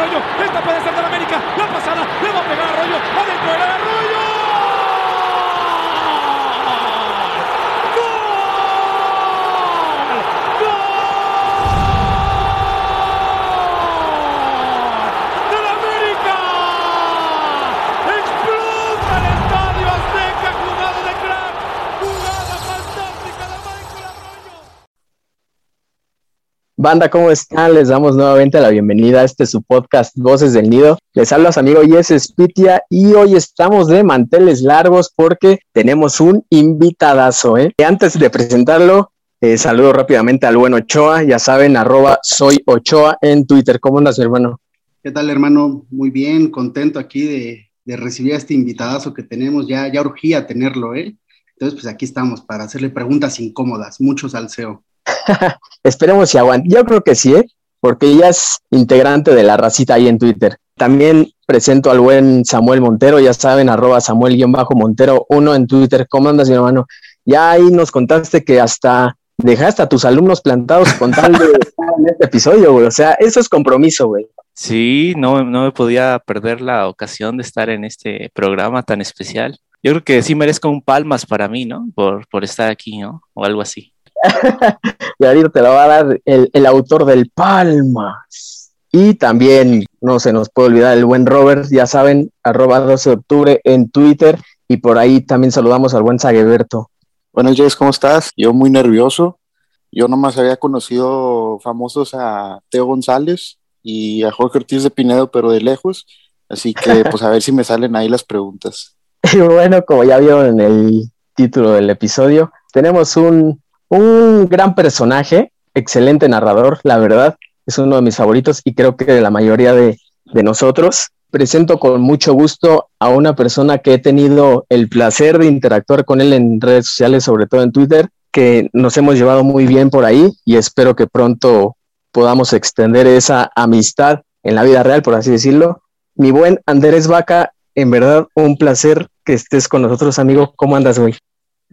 Arroyo. Esta puede ser de la América. La pasada. Le va a pegar Arroyo. Adentro el Arroyo. Banda, ¿cómo están? Les damos nuevamente la bienvenida a este su podcast Voces del Nido. Les habla su amigo Yes Spitia y hoy estamos de manteles largos porque tenemos un invitadazo, ¿eh? Antes de presentarlo, eh, saludo rápidamente al buen Ochoa, ya saben, arroba soy Ochoa en Twitter. ¿Cómo andas, hermano? ¿Qué tal, hermano? Muy bien, contento aquí de, de recibir a este invitadazo que tenemos, ya, ya urgía tenerlo, ¿eh? Entonces, pues aquí estamos para hacerle preguntas incómodas, mucho salseo. Esperemos si aguante. Yo creo que sí, ¿eh? porque ella es integrante de la racita ahí en Twitter. También presento al buen Samuel Montero, ya saben, arroba Samuel-Montero, uno en Twitter. ¿Cómo andas, mi hermano? Ya ahí nos contaste que hasta dejaste a tus alumnos plantados con tal de estar en este episodio, güey. O sea, eso es compromiso, güey. Sí, no, no me podía perder la ocasión de estar en este programa tan especial. Yo creo que sí merezco un palmas para mí, ¿no? Por, por estar aquí, ¿no? O algo así. y ahorita te lo va a dar el, autor del Palmas. Y también, no se nos puede olvidar, el buen Robert, ya saben, arroba 12 de octubre en Twitter. Y por ahí también saludamos al buen Sagueberto. Buenos días, ¿cómo estás? Yo muy nervioso. Yo nomás había conocido famosos a Teo González y a Jorge Ortiz de Pinedo, pero de lejos. Así que, pues a ver si me salen ahí las preguntas. Y bueno, como ya vieron en el título del episodio, tenemos un un gran personaje, excelente narrador, la verdad, es uno de mis favoritos y creo que de la mayoría de, nosotros. Presento con mucho gusto a una persona que he tenido el placer de interactuar con él en redes sociales, sobre todo en Twitter, que nos hemos llevado muy bien por ahí y espero que pronto podamos extender esa amistad en la vida real, por así decirlo. Mi buen Andrés Vaca, en verdad un placer que estés con nosotros, amigo. ¿Cómo andas, güey?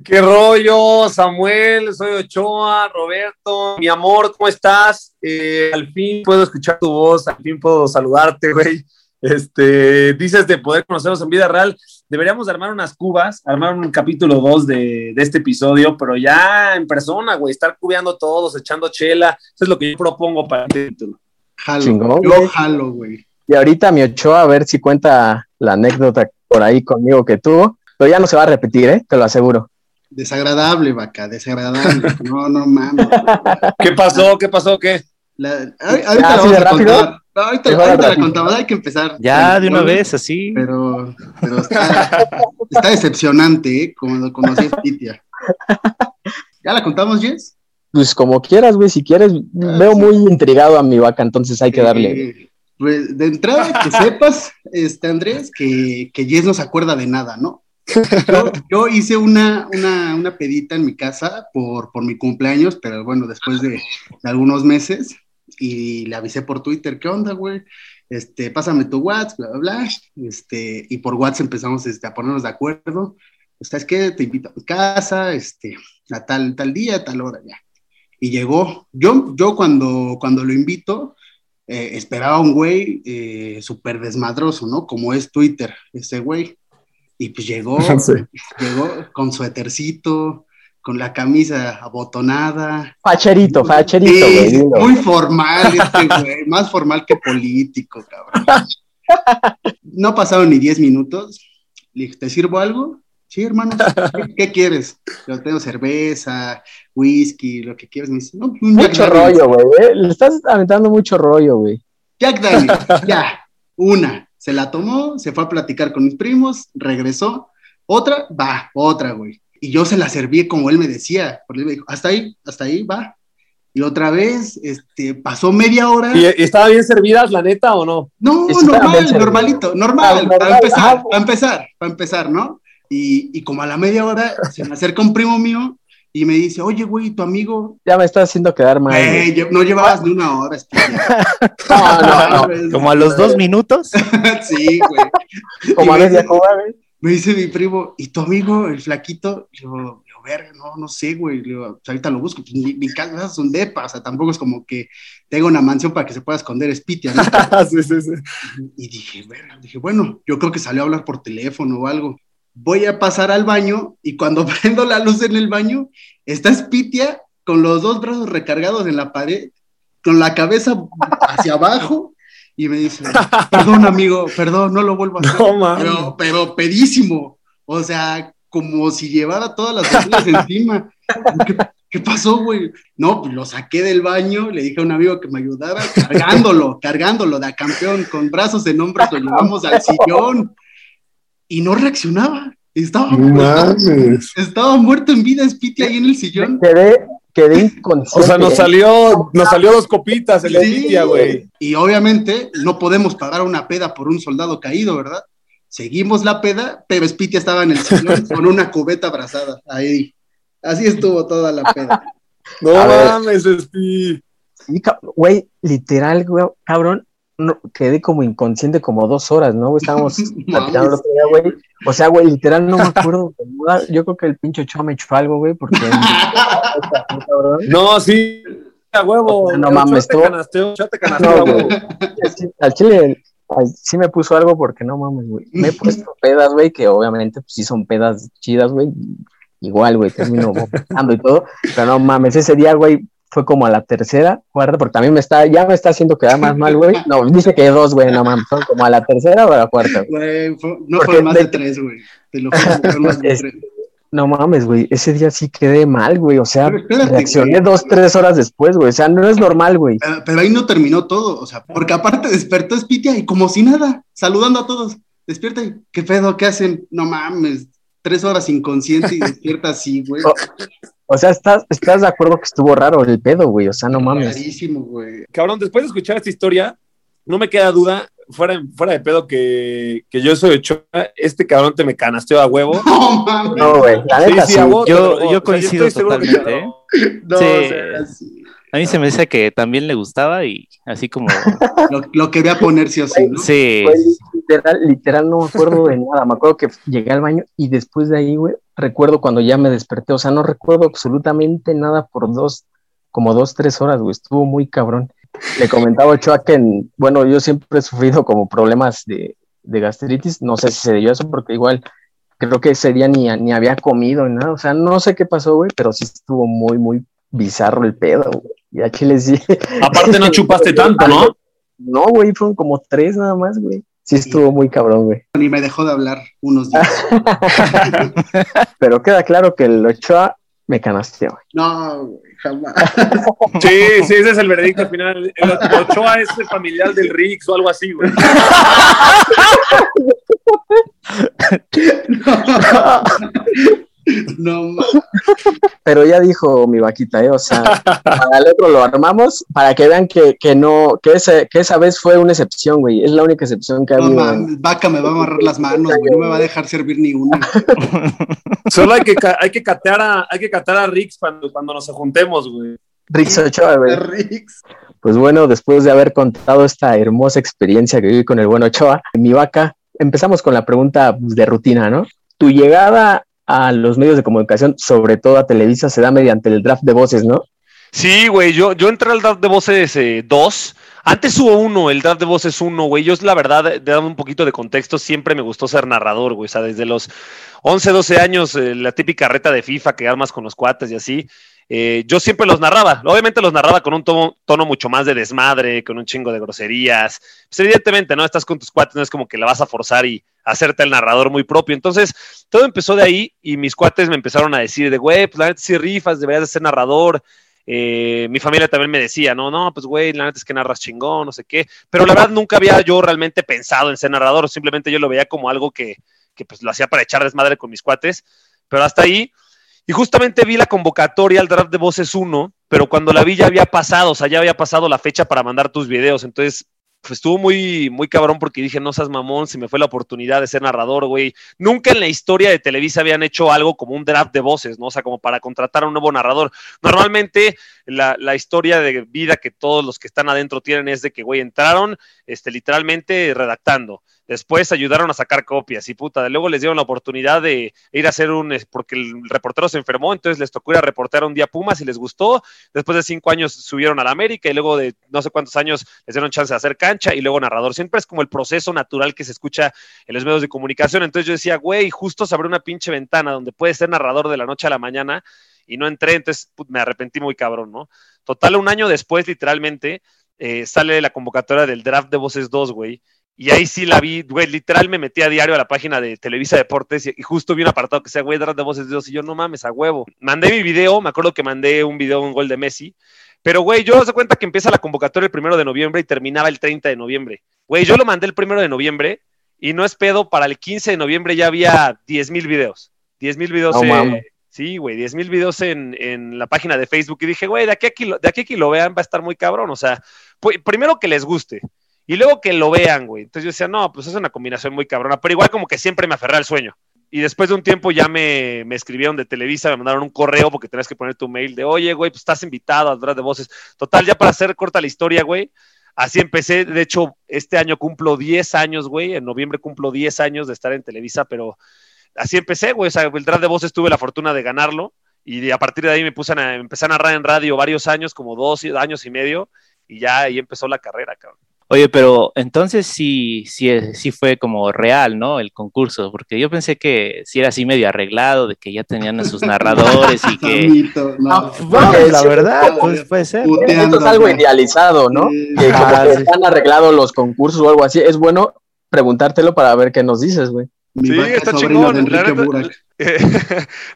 ¿Qué rollo, Samuel? Soy Ochoa, Roberto, mi amor, ¿cómo estás? Eh, al fin puedo escuchar tu voz, al fin puedo saludarte, güey. Este, dices de poder conocernos en vida real. Deberíamos armar unas cubas, armar un capítulo 2 de, este episodio, pero ya en persona, güey, estar cubeando todos, echando chela. Eso es lo que yo propongo para este título. Jalo, yo jalo, güey. Y ahorita mi Ochoa, a ver si cuenta la anécdota por ahí conmigo que tuvo, pero ya no se va a repetir, ¿eh? Te lo aseguro. Desagradable, vaca, desagradable. No, no mames. ¿Qué pasó? ¿Qué pasó? ¿Qué? La, ahorita la vamos a contar. Ahorita, ahorita la contamos, hay que empezar. Ya, de una vez, así. Pero, pero está, está decepcionante, ¿eh? Como lo conocí a Pitia. ¿Ya la contamos, Jess? Pues como quieras, güey, si quieres. Ah, Veo muy intrigado a mi vaca, entonces hay que darle. pues de entrada, que sepas, este, Andrés, que, que Jess no se acuerda de nada, ¿no? Yo, hice una, una, pedita en mi casa por, por mi cumpleaños, pero bueno, después de, algunos meses, y le avisé por Twitter, ¿qué onda, güey? Este, pásame tu WhatsApp, bla, bla, bla. Este, y por WhatsApp empezamos este, a ponernos de acuerdo. ¿Sabes qué? Te invito a mi casa, este, a tal, tal día, a tal hora, ya. Y llegó. Yo, yo cuando, cuando lo invito, eh, esperaba un güey eh, súper desmadroso, ¿no? Como es Twitter, ese güey. Y pues llegó, llegó con su etercito, con la camisa abotonada. Facherito, facherito, güey. Muy formal este güey, más formal que político, cabrón. No pasaron ni 10 minutos. Le dije, ¿te sirvo algo? Sí, hermano, ¿qué, quieres? Yo tengo cerveza, whisky, lo que quieres. Me dice, no, mucho rollo, güey. ¿eh? Le estás aventando mucho rollo, güey. Jack Daniels, ya, una se la tomó, se fue a platicar con mis primos, regresó, otra, va, otra, güey. Y yo se la serví como él me decía, porque él me dijo, hasta ahí, hasta ahí, va. y otra vez, este, pasó media hora. ¿Y, estaba bien servidas, la neta, o no? No, normal, normalito, normal, Ah, normal, para empezar, ajá. para empezar, para empezar, ¿no? Y, y como a la media hora se me acerca un primo mío y me dice, oye, güey, tu amigo, Ya me está haciendo quedar mal. Eh, no llevabas ni una hora. No, no, no. Como a los dos minutos. sí, güey. Como a media dice- Cuba, güey. Me dice mi primo, ¿y tu amigo, el flaquito? Le digo, verga, no, no sé, güey. Le digo, pues ahorita lo busco. Pues, mi, mi casa es un depa, o sea, tampoco es como que tenga una mansión para que se pueda esconder Spitia, ¿no? sí, sí, sí. Y dije, verga, dije, bueno, yo creo que salió a hablar por teléfono o algo. Voy a pasar al baño y cuando prendo la luz en el baño, está Spitia con los dos brazos recargados en la pared, con la cabeza hacia abajo y me dice, perdón amigo, perdón, no lo vuelvo a hacer. No pero, pero pedísimo, o sea, como si llevara todas las botellas encima. ¿Qué, qué pasó, güey? No, pues lo saqué del baño, le dije a un amigo que me ayudara, cargándolo, cargándolo de a campeón, con brazos en hombros, lo llevamos al sillón y no reaccionaba. Estaba, muerto, estaba muerto en vida Spiti ahí en el sillón. Quedé, quedé O inconsciente. sea, nos salió, nos salió dos copitas el Sí, güey. Y obviamente no podemos pagar una peda por un soldado caído, ¿verdad? Seguimos la peda, pero Spitia estaba en el sillón con una cubeta abrazada. Ahí. Así estuvo toda la peda. No mames, Spi. Sí, cab- güey, literal, güey, cabrón, no, quedé como inconsciente como dos horas, ¿no? Estábamos platicando el otro día, güey. O sea, güey, literal no me acuerdo. Yo creo que el pinche Ochoa me echó algo, güey, porque... No, sí. A huevo. No mames, tú- chate canasteo, No, güey. Sí, Al chile al- sí me puso algo porque no mames, güey. Me he puesto pedas, güey, que obviamente pues sí son pedas chidas, güey. Igual, güey, termino vomitando y todo. Pero no mames, ese día, güey, fue como a la tercera, cuarta, porque también me está, ya me está haciendo quedar más mal, güey. No, dice que dos, güey, no mames, son como a la tercera o a la cuarta. güey. Fue- no fueron más de de- tres, güey. Te lo juro, más de Es- tres. No mames, güey, ese día sí quedé mal, güey. O sea, espérate, reaccioné güey. dos, tres horas después, güey. O sea, no es normal, güey. Pero, pero ahí no terminó todo, o sea, porque aparte despertó Spitia y como si nada, saludando a todos. Despierta y, ¿qué pedo? ¿Qué hacen? No mames, tres horas inconsciente y despierta así, güey. O sea, ¿estás, estás de acuerdo que estuvo raro el pedo, güey. O sea, no mames. Rarísimo, güey. Cabrón, después de escuchar esta historia, no me queda duda, fuera, fuera de pedo, que, que yo soy Ochoa, este cabrón te me canasteó a huevo. No mames. No, güey, la neta sí. huevo, Yo- yo O sea, coincido que totalmente, te ¿eh? No, Sí. o sea, así. A mí se me dice que también le gustaba y así como. Lo, lo quería poner sí o sí, ¿no? Sí. Literal, literal no me acuerdo de nada. Me acuerdo que llegué al baño y después de ahí, güey, recuerdo cuando ya me desperté. O sea, no recuerdo absolutamente nada por dos, como dos, tres horas, güey. Estuvo muy cabrón. Le comentaba a Ochoa que, en- bueno, yo siempre he sufrido como problemas de, de gastritis. No sé si se debió a eso porque igual creo que ese día ni, ni había comido ni nada. O sea, no sé qué pasó, güey, pero sí estuvo muy, muy bizarro el pedo, güey. Y aquí les dije. Aparte no chupaste tanto, ¿no? No, güey, fueron como tres nada más, güey. Sí estuvo muy cabrón, güey. Ni me dejó de hablar unos días. Pero queda claro que el Ochoa me canasteó, güey. No, güey, jamás. Sí, sí, ese es el veredicto final. El Ochoa es el familiar del Rix o algo así, güey. No, ma- Pero ya dijo mi vaquita, ¿eh? O sea, para el otro lo armamos para que vean que, que no, que, ese, que esa vez fue una excepción, güey. Es la única excepción que ha no habido. mames, vaca me va a amarrar las manos, güey. No me va a dejar servir ni una. Solo hay que, hay que catear a, hay que catear a Rix cuando, cuando nos juntemos, güey. Rix Ochoa, güey. Rix. Pues bueno, después de haber contado esta hermosa experiencia que viví con el buen Ochoa, mi vaca, empezamos con la pregunta pues, de rutina, ¿no? Tu llegada a los medios de comunicación, sobre todo a Televisa, se da mediante el draft de voces, ¿no? Sí, güey, yo, yo entré al draft de voces 2. Antes hubo uno, el draft de voces 1, güey. Yo, la verdad, de dar un poquito de contexto, siempre me gustó ser narrador, güey. O sea, desde los 11, 12 años, eh, la típica reta de FIFA que armas con los cuates y así. eh, yo siempre los narraba. Obviamente los narraba con un tono, tono mucho más de desmadre, con un chingo de groserías. Pues evidentemente, ¿no? Estás con tus cuates, no es como que la vas a forzar y hacerte el narrador muy propio. Entonces, todo empezó de ahí y mis cuates me empezaron a decir de, güey, pues la neta sí rifas, deberías de ser narrador. Eh, mi familia también me decía, no, no, pues güey, la neta es que narras chingón, no sé qué. Pero la verdad nunca había yo realmente pensado en ser narrador, simplemente yo lo veía como algo que, que pues lo hacía para echar desmadre con mis cuates. Pero hasta ahí, y justamente vi la convocatoria al draft de Voces 1 pero cuando la vi ya había pasado, o sea, ya había pasado la fecha para mandar tus videos. Entonces, estuvo muy, muy cabrón porque dije, no seas mamón, si me fue la oportunidad de ser narrador, güey. Nunca en la historia de Televisa habían hecho algo como un draft de voces, ¿no? O sea, como para contratar a un nuevo narrador. Normalmente la, la historia de vida que todos los que están adentro tienen es de que, güey, entraron este, literalmente redactando. Después ayudaron a sacar copias y puta, luego les dieron la oportunidad de ir a hacer un, porque el reportero se enfermó, entonces les tocó ir a reportear un día Pumas y les gustó. Después de cinco años subieron a la América y luego de no sé cuántos años les dieron chance de hacer cancha y luego narrador. Siempre es como el proceso natural que se escucha en los medios de comunicación. Entonces yo decía, güey, justo se abrió una pinche ventana donde puedes ser narrador de la noche a la mañana y no entré, entonces put, me arrepentí muy cabrón, ¿no? Total, un año después, literalmente, eh, sale la convocatoria del draft de Voces 2, güey. Y ahí sí la vi, güey, literal me metí a diario a la página de Televisa Deportes y, y justo vi un apartado que sea, güey, draft de voces de Dios y yo, no mames, a huevo. Mandé mi video, me acuerdo que mandé un video, un gol de Messi, pero, güey, yo se cuenta que empieza la convocatoria el primero de noviembre y terminaba el 30 de noviembre. Güey, yo lo mandé el primero de noviembre y no es pedo, para el 15 de noviembre ya había 10 mil videos. 10 mil videos. No eh. Sí, güey, 10 mil videos en, en la página de Facebook y dije, güey, de aquí a que lo, de aquí lo vean va a estar muy cabrón. O sea, primero que les guste. Y luego que lo vean, güey. Entonces yo decía, no, pues es una combinación muy cabrona. Pero igual como que siempre me aferré al sueño. Y después de un tiempo ya me, me escribieron de Televisa, me mandaron un correo porque tenías que poner tu mail de, oye, güey, pues estás invitado a Draft de Voces. Total, ya para hacer corta la historia, güey. Así empecé. De hecho, este año cumplo 10 años, güey. En noviembre cumplo 10 años de estar en Televisa, pero así empecé, güey. O sea, el Draft de Voces tuve la fortuna de ganarlo. Y a partir de ahí me puse a, empecé a narrar en radio varios años, como dos años y medio. Y ya ahí empezó la carrera, cabrón. Oye, pero entonces sí, sí, sí fue como real, ¿no? El concurso, porque yo pensé que sí era así medio arreglado, de que ya tenían a sus narradores y que... No. Ah, la verdad, pues puede ser. Esto es algo idealizado, ¿no? Sí. Que como Ah, que sí. están arreglados los concursos o algo así. Es bueno preguntártelo para ver qué nos dices, güey. Mi Sí, está chingón, la neta-. Eh,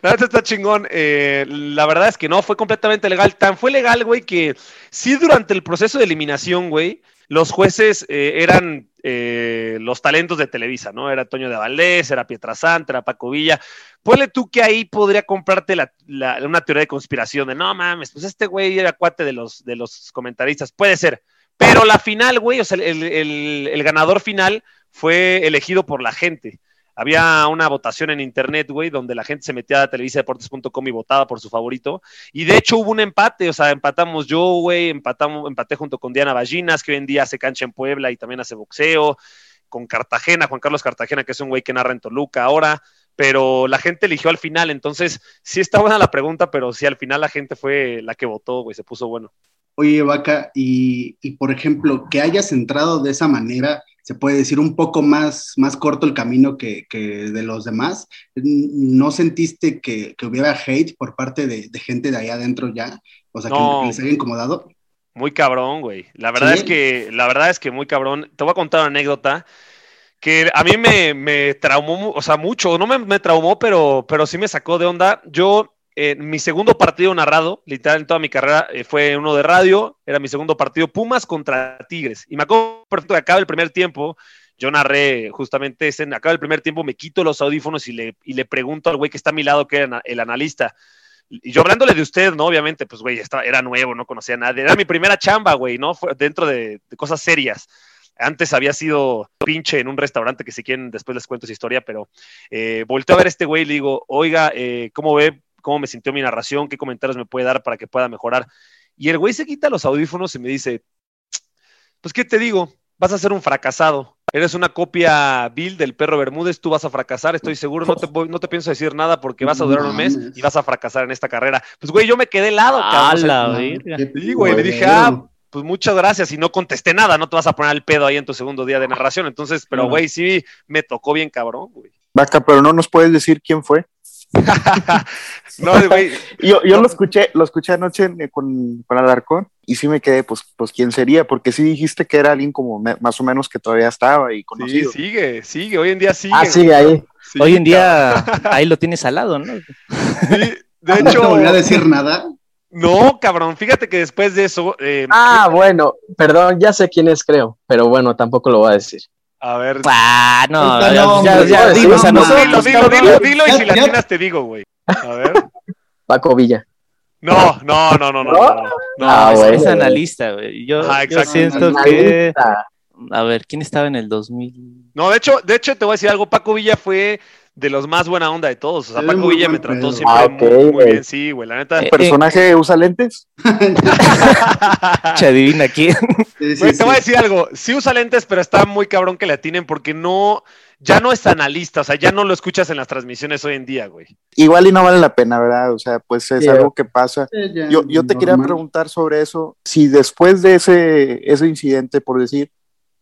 la neta está chingón. Eh, la verdad es que no, fue completamente legal. Tan fue legal, güey, que sí durante el proceso de eliminación, güey, los jueces eh, eran los talentos de Televisa, ¿no? Era Toño de Valdés, era Pietrasanta, era Paco Villa. Ponle tú que ahí podría comprarte la- la- una teoría de conspiración de no mames, pues este güey era cuate de los, de los comentaristas. Puede ser. Pero la final, güey, o sea, el, el- el ganador final fue elegido por la gente. Había una votación en internet, güey, donde la gente se metía a televisadeportes.com y votaba por su favorito. Y de hecho hubo un empate, o sea, empatamos yo, güey, empatamos, empaté junto con Diana Ballinas, que hoy en día hace cancha en Puebla y también hace boxeo, con Cartagena, Juan Carlos Cartagena, que es un güey que narra en Toluca ahora, pero la gente eligió al final, entonces sí está buena la pregunta, pero sí al final la gente fue la que votó, güey, se puso bueno. Oye, Vaca, y, y, por ejemplo, que hayas entrado de esa manera, se puede decir un poco más, más corto el camino que, que de los demás. ¿No sentiste que, que hubiera hate por parte de, de, gente de allá adentro ya? O sea, No. que, les haya incomodado. Muy cabrón, güey. La verdad ¿Sí? es que, la verdad es que muy cabrón. Te voy a contar una anécdota que a mí me, me traumó, o sea, mucho. No me, me traumó, pero, pero sí me sacó de onda. Yo, eh, mi segundo partido narrado, literal en toda mi carrera, eh, fue uno de radio. Era mi segundo partido, Pumas contra Tigres. Y me acuerdo que acaba el primer tiempo. Yo narré justamente ese, acaba el primer tiempo, me quito los audífonos y le, y le pregunto al güey que está a mi lado, que era el analista. Y yo hablándole de usted, ¿no? Obviamente, pues, güey, era nuevo, no conocía a nadie. Era mi primera chamba, güey, ¿no? Fue dentro de, de cosas serias. Antes había sido pinche en un restaurante que si quieren después les cuento esa historia, pero eh, a ver este güey y le digo, oiga, eh, ¿cómo ve? ¿Cómo me sintió mi narración? ¿Qué comentarios me puede dar para que pueda mejorar? Y el güey se quita los audífonos y me dice, pues, ¿qué te digo? Vas a ser un fracasado. Eres una copia Bill del perro Bermúdez, tú vas a fracasar, estoy seguro, no te, voy- no te pienso decir nada porque vas a durar un mes y vas a fracasar en esta carrera. Pues, güey, yo me quedé helado, cabrón. La Sí, güey, le dije, ah, pues muchas gracias y no contesté nada, no te vas a poner el pedo ahí en tu segundo día de narración. Entonces, pero güey, sí me tocó bien cabrón, güey. Vaca, pero no nos puedes decir quién fue. No, güey, Yo, yo lo escuché, lo escuché anoche con, con Alarcón y sí me quedé, pues, pues, ¿quién sería? Porque sí dijiste que era alguien como me- más o menos que todavía estaba y sí, conocido. sigue, sigue, hoy en día sigue. Ah, sigue ahí. Sí, Hoy en día ahí lo tienes al lado, ¿no? cabrón. Sí, de ¿No te hecho, volvió a decir nada? no, cabrón, fíjate que después de eso, eh, Ah, bueno, perdón, ya sé quién es, creo, pero bueno, tampoco lo voy a decir. A ver, Ah, no, no, ya, ya, dilo, dilo, dilo, dilo, y si ya- latinas te digo, güey. A ver, Paco Villa. No, no, no, no, no. no, no. Ah, es, analista, güey. Yo, Ajá, yo exacto. siento que. A ver, ¿quién estaba en el 2000? No, de hecho, de hecho, te voy a decir algo. Paco Villa fue de los más buena onda de todos. O sea, Paco Villa me trató pedo. siempre Ah, muy, bien, sí, güey. La neta. Eh, ¿Personaje usa lentes? Che, adivina quién. Sí, sí, Güey, te voy a decir algo. Sí usa lentes, pero está muy cabrón que le atinen porque no, ya no es analista, o sea, ya no lo escuchas en las transmisiones hoy en día, güey. Igual y no vale la pena, ¿verdad? O sea, pues es algo que pasa. Eh, Yo, yo te quería preguntar sobre eso, si después de ese, ese incidente, por decir,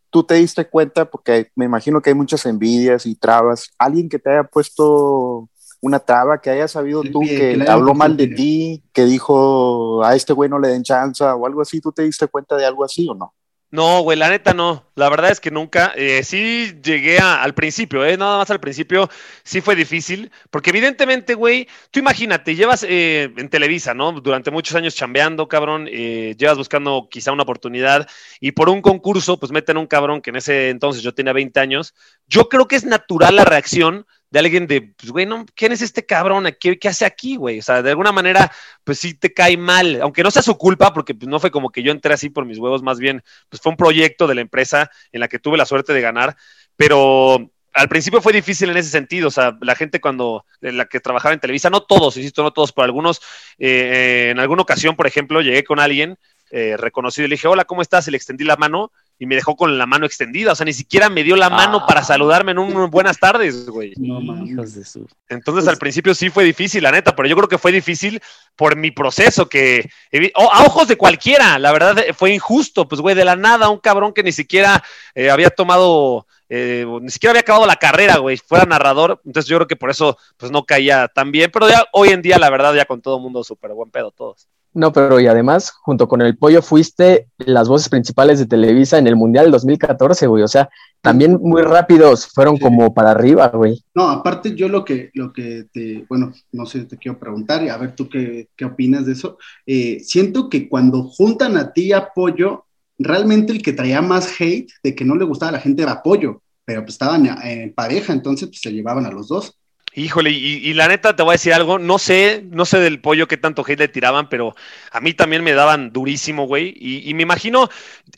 tú te diste cuenta, porque me imagino que hay muchas envidias y trabas, alguien que te haya puesto una traba, que haya sabido tú que que habló mal de ti, que dijo a este güey no le den chance o algo así, ¿tú te diste cuenta de algo así o no? No, güey, la neta no. La verdad es que nunca. Eh, sí llegué a- al principio, ¿eh? Nada más al principio sí fue difícil. Porque evidentemente, güey, tú imagínate, llevas eh, en Televisa, ¿no? Durante muchos años chambeando, cabrón. eh, llevas buscando quizá una oportunidad. Y por un concurso, pues meten un cabrón que en ese entonces yo tenía 20 años. Yo creo que es natural la reacción de alguien de, pues, güey, no, ¿quién es este cabrón? ¿Qué, qué hace aquí, güey? O sea, de alguna manera, pues sí te cae mal. Aunque no sea su culpa, porque pues, no fue como que yo entré así por mis huevos, más bien pues fue un proyecto de la empresa en la que tuve la suerte de ganar, pero al principio fue difícil en ese sentido, o sea, la gente cuando, la que trabajaba en Televisa, no todos, insisto, no todos, pero algunos, eh, en alguna ocasión, por ejemplo, llegué con alguien eh, reconocido y le dije, hola, ¿cómo estás? Y le extendí la mano y me dejó con la mano extendida, o sea, ni siquiera me dio la mano Ah. para saludarme en un buenas tardes, güey. No. Hijos de su. Entonces al principio sí fue difícil, la neta, pero yo creo que fue difícil por mi proceso, que a ojos de cualquiera, la verdad eh, fue injusto, pues güey, de la nada, un cabrón que ni siquiera eh, había tomado, eh, ni siquiera había acabado la carrera, güey, fuera narrador, entonces yo creo que por eso pues no caía tan bien, pero ya hoy en día la verdad ya con todo el mundo súper buen pedo todos. No, pero y además, junto con el pollo, fuiste las voces principales de Televisa en el Mundial 2014, güey. O sea, también muy rápidos fueron Sí. como para arriba, güey. No, aparte yo lo que, lo que te, bueno, no sé, te quiero preguntar, y a ver tú qué, qué opinas de eso. Eh, siento que cuando juntan a ti y a Pollo, realmente el que traía más hate de que no le gustaba a la gente era Pollo, pero pues estaban en pareja, entonces pues se llevaban a los dos. Híjole, y, la neta te voy a decir algo, no sé, no sé del pollo qué tanto hate le tiraban, pero a mí también me daban durísimo, güey, y, y me imagino,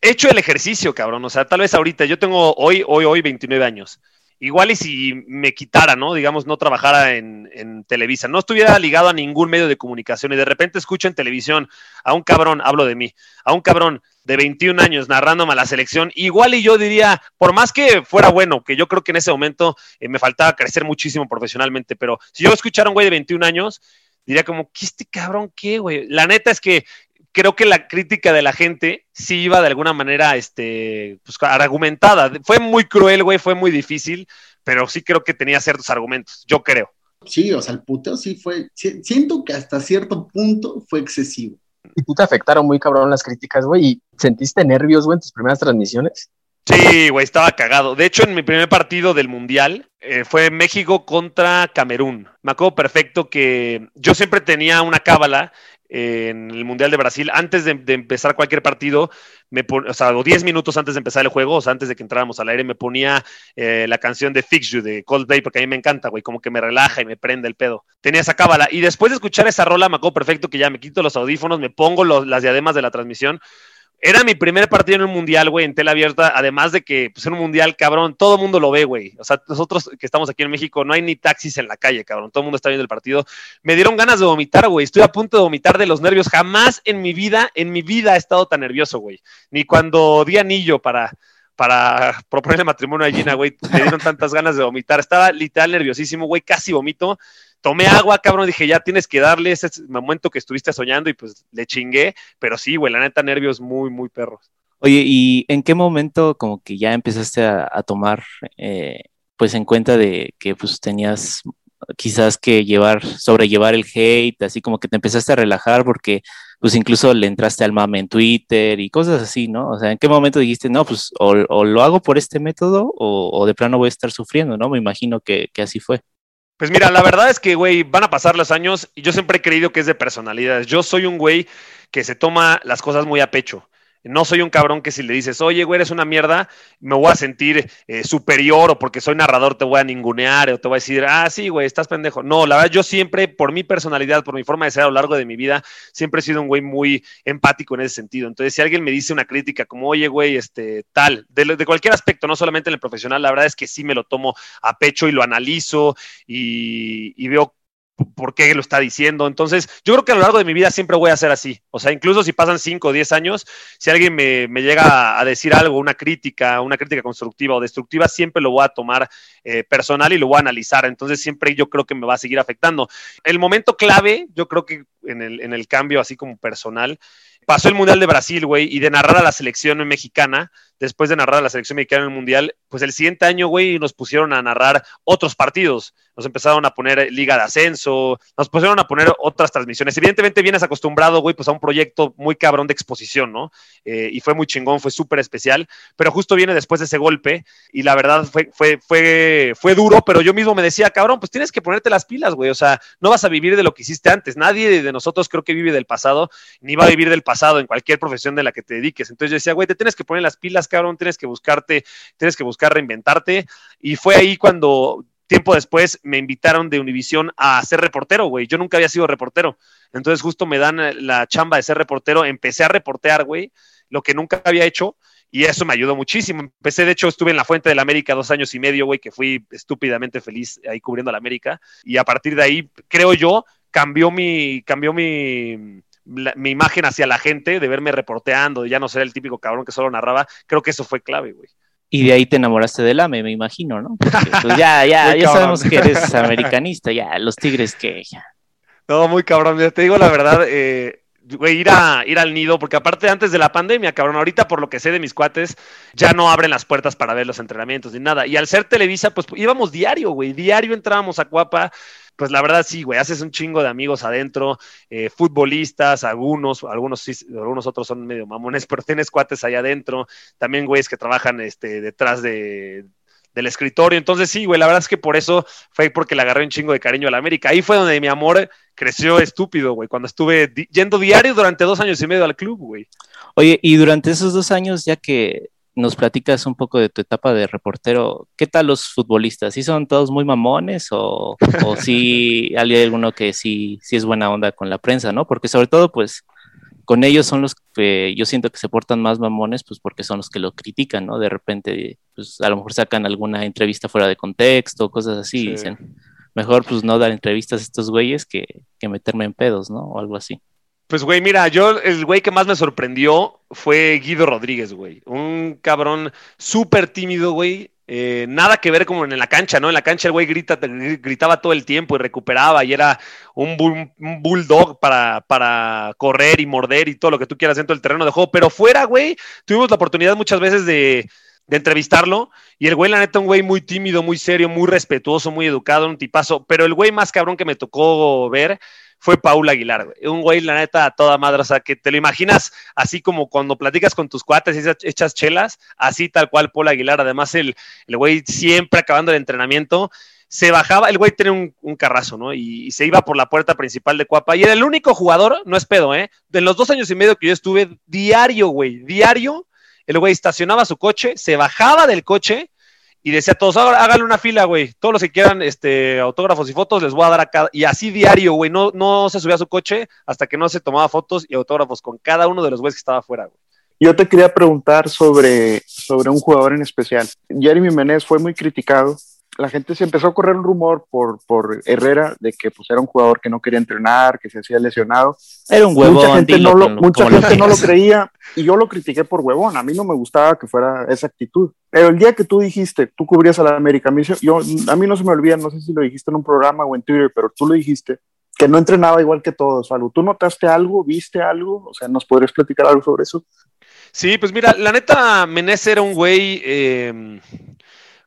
he hecho el ejercicio, cabrón, o sea, tal vez ahorita, yo tengo hoy, hoy, hoy 29 años, igual y si me quitara, ¿no? Digamos, no trabajara en, en Televisa, no estuviera ligado a ningún medio de comunicación y de repente escucho en televisión a un cabrón, hablo de mí, a un cabrón de 21 años narrándome a la selección, igual y yo diría, por más que fuera bueno, que yo creo que en ese momento eh, me faltaba crecer muchísimo profesionalmente, pero si yo escuchara a un güey de 21 años, diría como, ¿qué este cabrón qué, güey? La neta es que creo que la crítica de la gente sí iba de alguna manera, este, pues, argumentada. Fue muy cruel, güey, fue muy difícil, pero sí creo que tenía ciertos argumentos, yo creo. Sí, o sea, el puteo sí fue, si- siento que hasta cierto punto fue excesivo. Y tú te afectaron muy cabrón las críticas, güey. ¿Y sentiste nervios, güey, en tus primeras transmisiones? Sí, güey, estaba cagado. De hecho, en mi primer partido del Mundial eh, fue México contra Camerún. Me acuerdo perfecto que yo siempre tenía una cábala en el Mundial de Brasil. Antes de, empezar cualquier partido, me pon- o sea, o 10 minutos antes de empezar el juego, o sea, antes de que entráramos al aire, me ponía eh, la canción de Fix You de Coldplay, porque a mí me encanta, güey, como que me relaja y me prende el pedo. Tenía esa cábala. Y después de escuchar esa rola, me acuerdo perfecto que ya me quito los audífonos, me pongo las diademas de la transmisión era mi primer partido en un mundial, güey, en tela abierta. Además de que, pues, en un mundial, cabrón, todo el mundo lo ve, güey. O sea, nosotros que estamos aquí en México, no hay ni taxis en la calle, cabrón. Todo el mundo está viendo el partido. Me dieron ganas de vomitar, güey. Estoy a punto de vomitar de los nervios. Jamás en mi vida, en mi vida he estado tan nervioso, güey. Ni cuando di anillo para, para proponerle matrimonio a Gina, güey, me dieron tantas ganas de vomitar. Estaba literal nerviosísimo, güey, casi vomito. Tomé agua, cabrón, dije, ya tienes que darle ese momento que estuviste soñando y pues le chingué. Pero sí, güey, la neta, nervios muy, muy perros. Oye, ¿y en qué momento como que ya empezaste a, tomar eh, pues en cuenta de que pues tenías quizás que llevar, sobrellevar el hate, así como que te empezaste a relajar porque pues incluso le entraste al mame en Twitter y cosas así, ¿no? O sea, ¿en qué momento dijiste, no, pues o, o lo hago por este método o, o, de plano voy a estar sufriendo, ¿no? Me imagino que así fue. Pues mira, la verdad es que, güey, van a pasar los años y yo siempre he creído que es de personalidades. Yo soy un güey que se toma las cosas muy a pecho. No soy un cabrón que si le dices, oye, güey, eres una mierda, me voy a sentir eh, superior o porque soy narrador te voy a ningunear o te voy a decir, ah, sí, güey, estás pendejo. No, la verdad, yo siempre, por mi personalidad, por mi forma de ser a lo largo de mi vida, siempre he sido un güey muy empático en ese sentido. Entonces, si alguien me dice una crítica como, oye, güey, este, tal, de, cualquier aspecto, no solamente en el profesional, la verdad es que sí me lo tomo a pecho y lo analizo y, y veo por qué lo está diciendo. Entonces, yo creo que a lo largo de mi vida siempre voy a ser así. O sea, incluso si pasan 5 o 10 años, si alguien me, me, llega a decir algo, una crítica, una crítica constructiva o destructiva, siempre lo voy a tomar eh, personal y lo voy a analizar. Entonces, siempre yo creo que me va a seguir afectando. El momento clave, yo creo que en el, en el cambio así como personal, pasó el Mundial de Brasil, güey, y de narrar a la selección mexicana, después de narrar la selección mexicana en el Mundial, pues el siguiente año, güey, nos pusieron a narrar otros partidos. Nos empezaron a poner Liga de Ascenso, nos pusieron a poner otras transmisiones. Evidentemente vienes acostumbrado, güey, pues a un proyecto muy cabrón de exposición, ¿no? Eh, y fue muy chingón, fue súper especial, pero justo viene después de ese golpe y la verdad fue, fue, fue, fue duro, pero yo mismo me decía, cabrón, pues tienes que ponerte las pilas, güey, o sea, no vas a vivir de lo que hiciste antes. Nadie de nosotros creo que vive del pasado, ni va a vivir del pasado en cualquier profesión de la que te dediques. Entonces yo decía, güey, te tienes que poner las pilas, cabrón, tienes que buscarte, tienes que buscar reinventarte. Y fue ahí cuando tiempo después me invitaron de Univisión a ser reportero, güey. Yo nunca había sido reportero. Entonces justo me dan la chamba de ser reportero. Empecé a reportear, güey, lo que nunca había hecho. Y eso me ayudó muchísimo. Empecé, de hecho, estuve en la Fuente de la América dos años y medio, güey, que fui estúpidamente feliz ahí cubriendo la América. Y a partir de ahí, creo yo, cambió mi, cambió mi, la, mi imagen hacia la gente, de verme reporteando, de ya no ser el típico cabrón que solo narraba. Creo que eso fue clave, güey. Y de ahí te enamoraste del AME, me imagino, ¿no? Porque, pues ya, ya, ya sabemos que eres americanista, ya, los tigres que ya. No, muy cabrón, te digo la verdad, eh, güey, ir, a, ir al nido, porque aparte antes de la pandemia, cabrón, ahorita por lo que sé de mis cuates, ya no abren las puertas para ver los entrenamientos ni nada. Y al ser Televisa, pues íbamos diario, güey, diario entrábamos a Cuapa, pues la verdad sí, güey, haces un chingo de amigos adentro, eh, futbolistas, algunos, algunos sí, algunos otros son medio mamones, pero tienes cuates allá adentro, también güeyes que trabajan este, detrás de, del escritorio. Entonces, sí, güey, la verdad es que por eso fue porque le agarré un chingo de cariño a la América. Ahí fue donde mi amor creció estúpido, güey, cuando estuve yendo diario durante dos años y medio al club, güey. Oye, y durante esos dos años, ya que nos platicas un poco de tu etapa de reportero, ¿qué tal los futbolistas? ¿Sí son todos muy mamones o, o sí hay alguno que sí, sí es buena onda con la prensa, ¿no? Porque sobre todo, pues, con ellos son los que yo siento que se portan más mamones, pues porque son los que lo critican, ¿no? De repente, pues a lo mejor sacan alguna entrevista fuera de contexto, cosas así, sí. dicen, mejor pues no dar entrevistas a estos güeyes que, que meterme en pedos, ¿no? O algo así. Pues, güey, mira, yo, el güey que más me sorprendió fue Guido Rodríguez, güey. Un cabrón súper tímido, güey. Eh, nada que ver como en la cancha, ¿no? En la cancha el güey grita, gritaba todo el tiempo y recuperaba y era un, bull, un bulldog para, para, correr y morder y todo lo que tú quieras dentro del terreno de juego. Pero fuera, güey, tuvimos la oportunidad muchas veces de entrevistarlo y el güey, la neta, un güey muy tímido, muy serio, muy respetuoso, muy educado, un tipazo. Pero el güey más cabrón que me tocó ver fue Paul Aguilar, güey. Un güey, la neta, a toda madre, o sea, que te lo imaginas así como cuando platicas con tus cuates y echas chelas, así tal cual Paul Aguilar. Además, el, el güey siempre acabando el entrenamiento, se bajaba, el güey tenía un, carrazo, ¿no? Y, y, se iba por la puerta principal de Cuapa. Y era el único jugador, no es pedo, ¿eh? De los dos años y medio que yo estuve, diario, güey, diario, el güey estacionaba su coche, se bajaba del coche y decía a todos, háganle una fila, güey. Todos los que quieran este, autógrafos y fotos les voy a dar acá. Y así diario, güey. No, no se subía a su coche hasta que no se tomaba fotos y autógrafos con cada uno de los güeyes que estaba afuera, güey. Yo te quería preguntar sobre, sobre un jugador en especial. Jeremy Menez fue muy criticado la gente se empezó a correr un rumor por, por Herrera de que pues, era un jugador que no quería entrenar, que se hacía lesionado. Era un huevón. Mucha gente, no lo, mucha gente no lo creía y yo lo critiqué por huevón. A mí no me gustaba que fuera esa actitud. Pero el día que tú dijiste, tú cubrías a la América, a mí, yo, a mí no se me olvida, no sé si lo dijiste en un programa o en Twitter, pero tú lo dijiste, que no entrenaba igual que todos. Algo. ¿Tú notaste algo? ¿Viste algo? O sea, ¿nos podrías platicar algo sobre eso? Sí, pues mira, la neta, Menés era un güey... Eh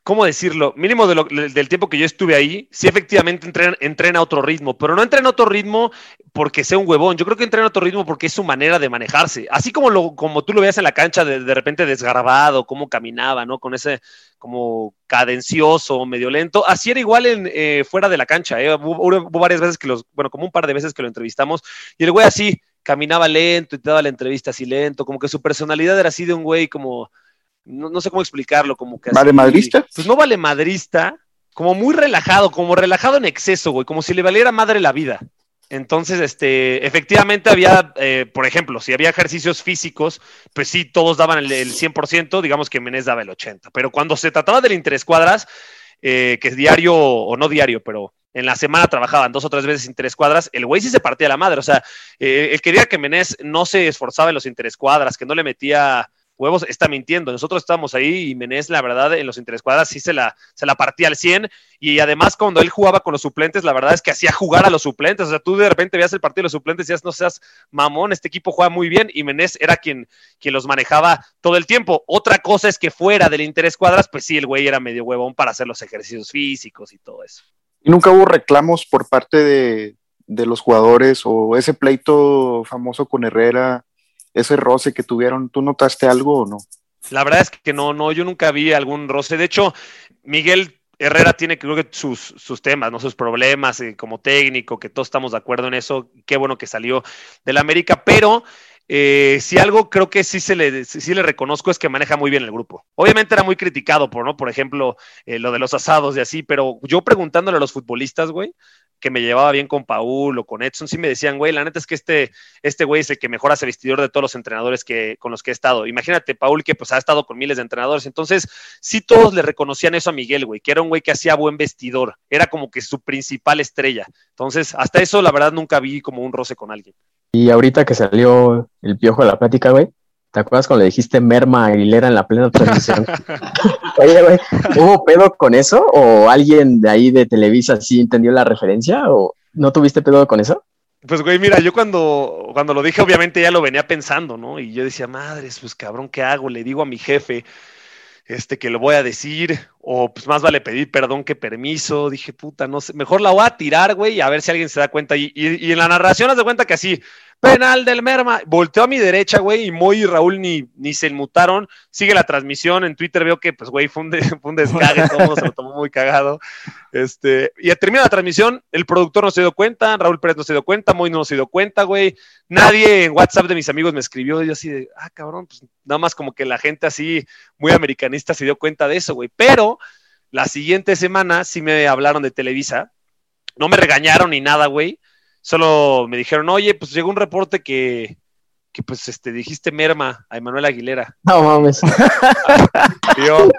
¿cómo decirlo? Mínimo del tiempo que yo estuve ahí, sí efectivamente entrena, a otro ritmo, pero no entrena otro ritmo porque sea un huevón. Yo creo que entrena a otro ritmo porque es su manera de manejarse. Así como, lo, como tú lo veías en la cancha de, de repente desgarbado, cómo caminaba, ¿no? Con ese como cadencioso, medio lento. Así era igual en, eh, fuera de la cancha. ¿eh? Hubo, varias veces que los, bueno, como un par de veces que lo entrevistamos y el güey así caminaba lento y te daba la entrevista así lento, como que su personalidad era así de un güey como, no, no sé cómo explicarlo, como que... ¿Vale así- madrista? Pues no vale madrista, como muy relajado, como relajado en exceso, güey, como si le valiera madre la vida. Entonces, este, efectivamente había, eh, por ejemplo, si había ejercicios físicos, pues sí, todos daban el, el 100%, digamos que Menés daba el 80%. Pero cuando se trataba del interescuadras, eh, que es diario o no diario, pero en la semana trabajaban dos o tres veces interescuadras, el güey sí se partía la madre. O sea, eh, el que diga que Menés no se esforzaba en los interescuadras, que no le metía huevos, está mintiendo. Nosotros estábamos ahí y Menés, la verdad, en los interescuadras sí se la, se la partía al 100 y además cuando él jugaba con los suplentes, la verdad es que hacía jugar a los suplentes. O sea, tú de repente veías el partido de los suplentes y decías, no seas mamón, este equipo juega muy bien y Menés era quien, quien los manejaba todo el tiempo. Otra cosa es que fuera del interés cuadras, pues sí, el güey era medio huevón para hacer los ejercicios físicos y todo eso. ¿Y nunca hubo reclamos por parte de, de los jugadores o ese pleito famoso con Herrera, ese roce que tuvieron? ¿Tú notaste algo o no? La verdad es que no, no, yo nunca vi algún roce. De hecho, Miguel Herrera tiene creo que sus, sus temas, ¿no? Sus problemas eh, como técnico, que todos estamos de acuerdo en eso. Qué bueno que salió del América, pero eh, si algo creo que sí se le, sí, le reconozco es que maneja muy bien el grupo. Obviamente era muy criticado por, ¿no? Por ejemplo, eh, lo de los asados y así, pero yo preguntándole a los futbolistas, güey, que me llevaba bien con Paul o con Edson, sí me decían, güey, la neta es que este, este güey es el que mejor hace vestidor de todos los entrenadores que, con los que he estado. Imagínate, Paul, que pues ha estado con miles de entrenadores. Entonces, sí todos le reconocían eso a Miguel, güey, que era un güey que hacía buen vestidor. Era como que su principal estrella. Entonces, hasta eso, la verdad, nunca vi como un roce con alguien. Y ahorita que salió el piojo de la plática, güey, ¿te acuerdas cuando le dijiste Merma Aguilera en la plena transmisión? Oye, güey, ¿hubo pedo con eso? ¿O alguien de ahí de Televisa sí entendió la referencia? ¿O no tuviste pedo con eso? Pues, güey, mira, yo cuando, cuando lo dije, obviamente ya lo venía pensando, ¿no? Y yo decía, madres, pues cabrón, ¿qué hago? Le digo a mi jefe este, que lo voy a decir, o pues más vale pedir perdón que permiso. Dije, puta, no sé, mejor la voy a tirar, güey, a ver si alguien se da cuenta. Y, y en la narración haz de cuenta que así, penal del Merma, volteó a mi derecha, güey, y Moy y Raúl ni, ni se inmutaron. Sigue la transmisión, en Twitter veo que, pues, güey, fue un, de, fue un descague, todo se lo tomó muy cagado. Este, y termina la transmisión, el productor no se dio cuenta, Raúl Pérez no se dio cuenta, Moy no se dio cuenta, güey. Nadie en WhatsApp de mis amigos me escribió, y yo así de, ah, cabrón, pues nada más como que la gente así, muy americanista, se dio cuenta de eso, güey. Pero la siguiente semana sí me hablaron de Televisa, no me regañaron ni nada, güey. Solo me dijeron, oye, pues llegó un reporte que, que pues este, dijiste merma a Emanuel Aguilera. No mames. Y yo,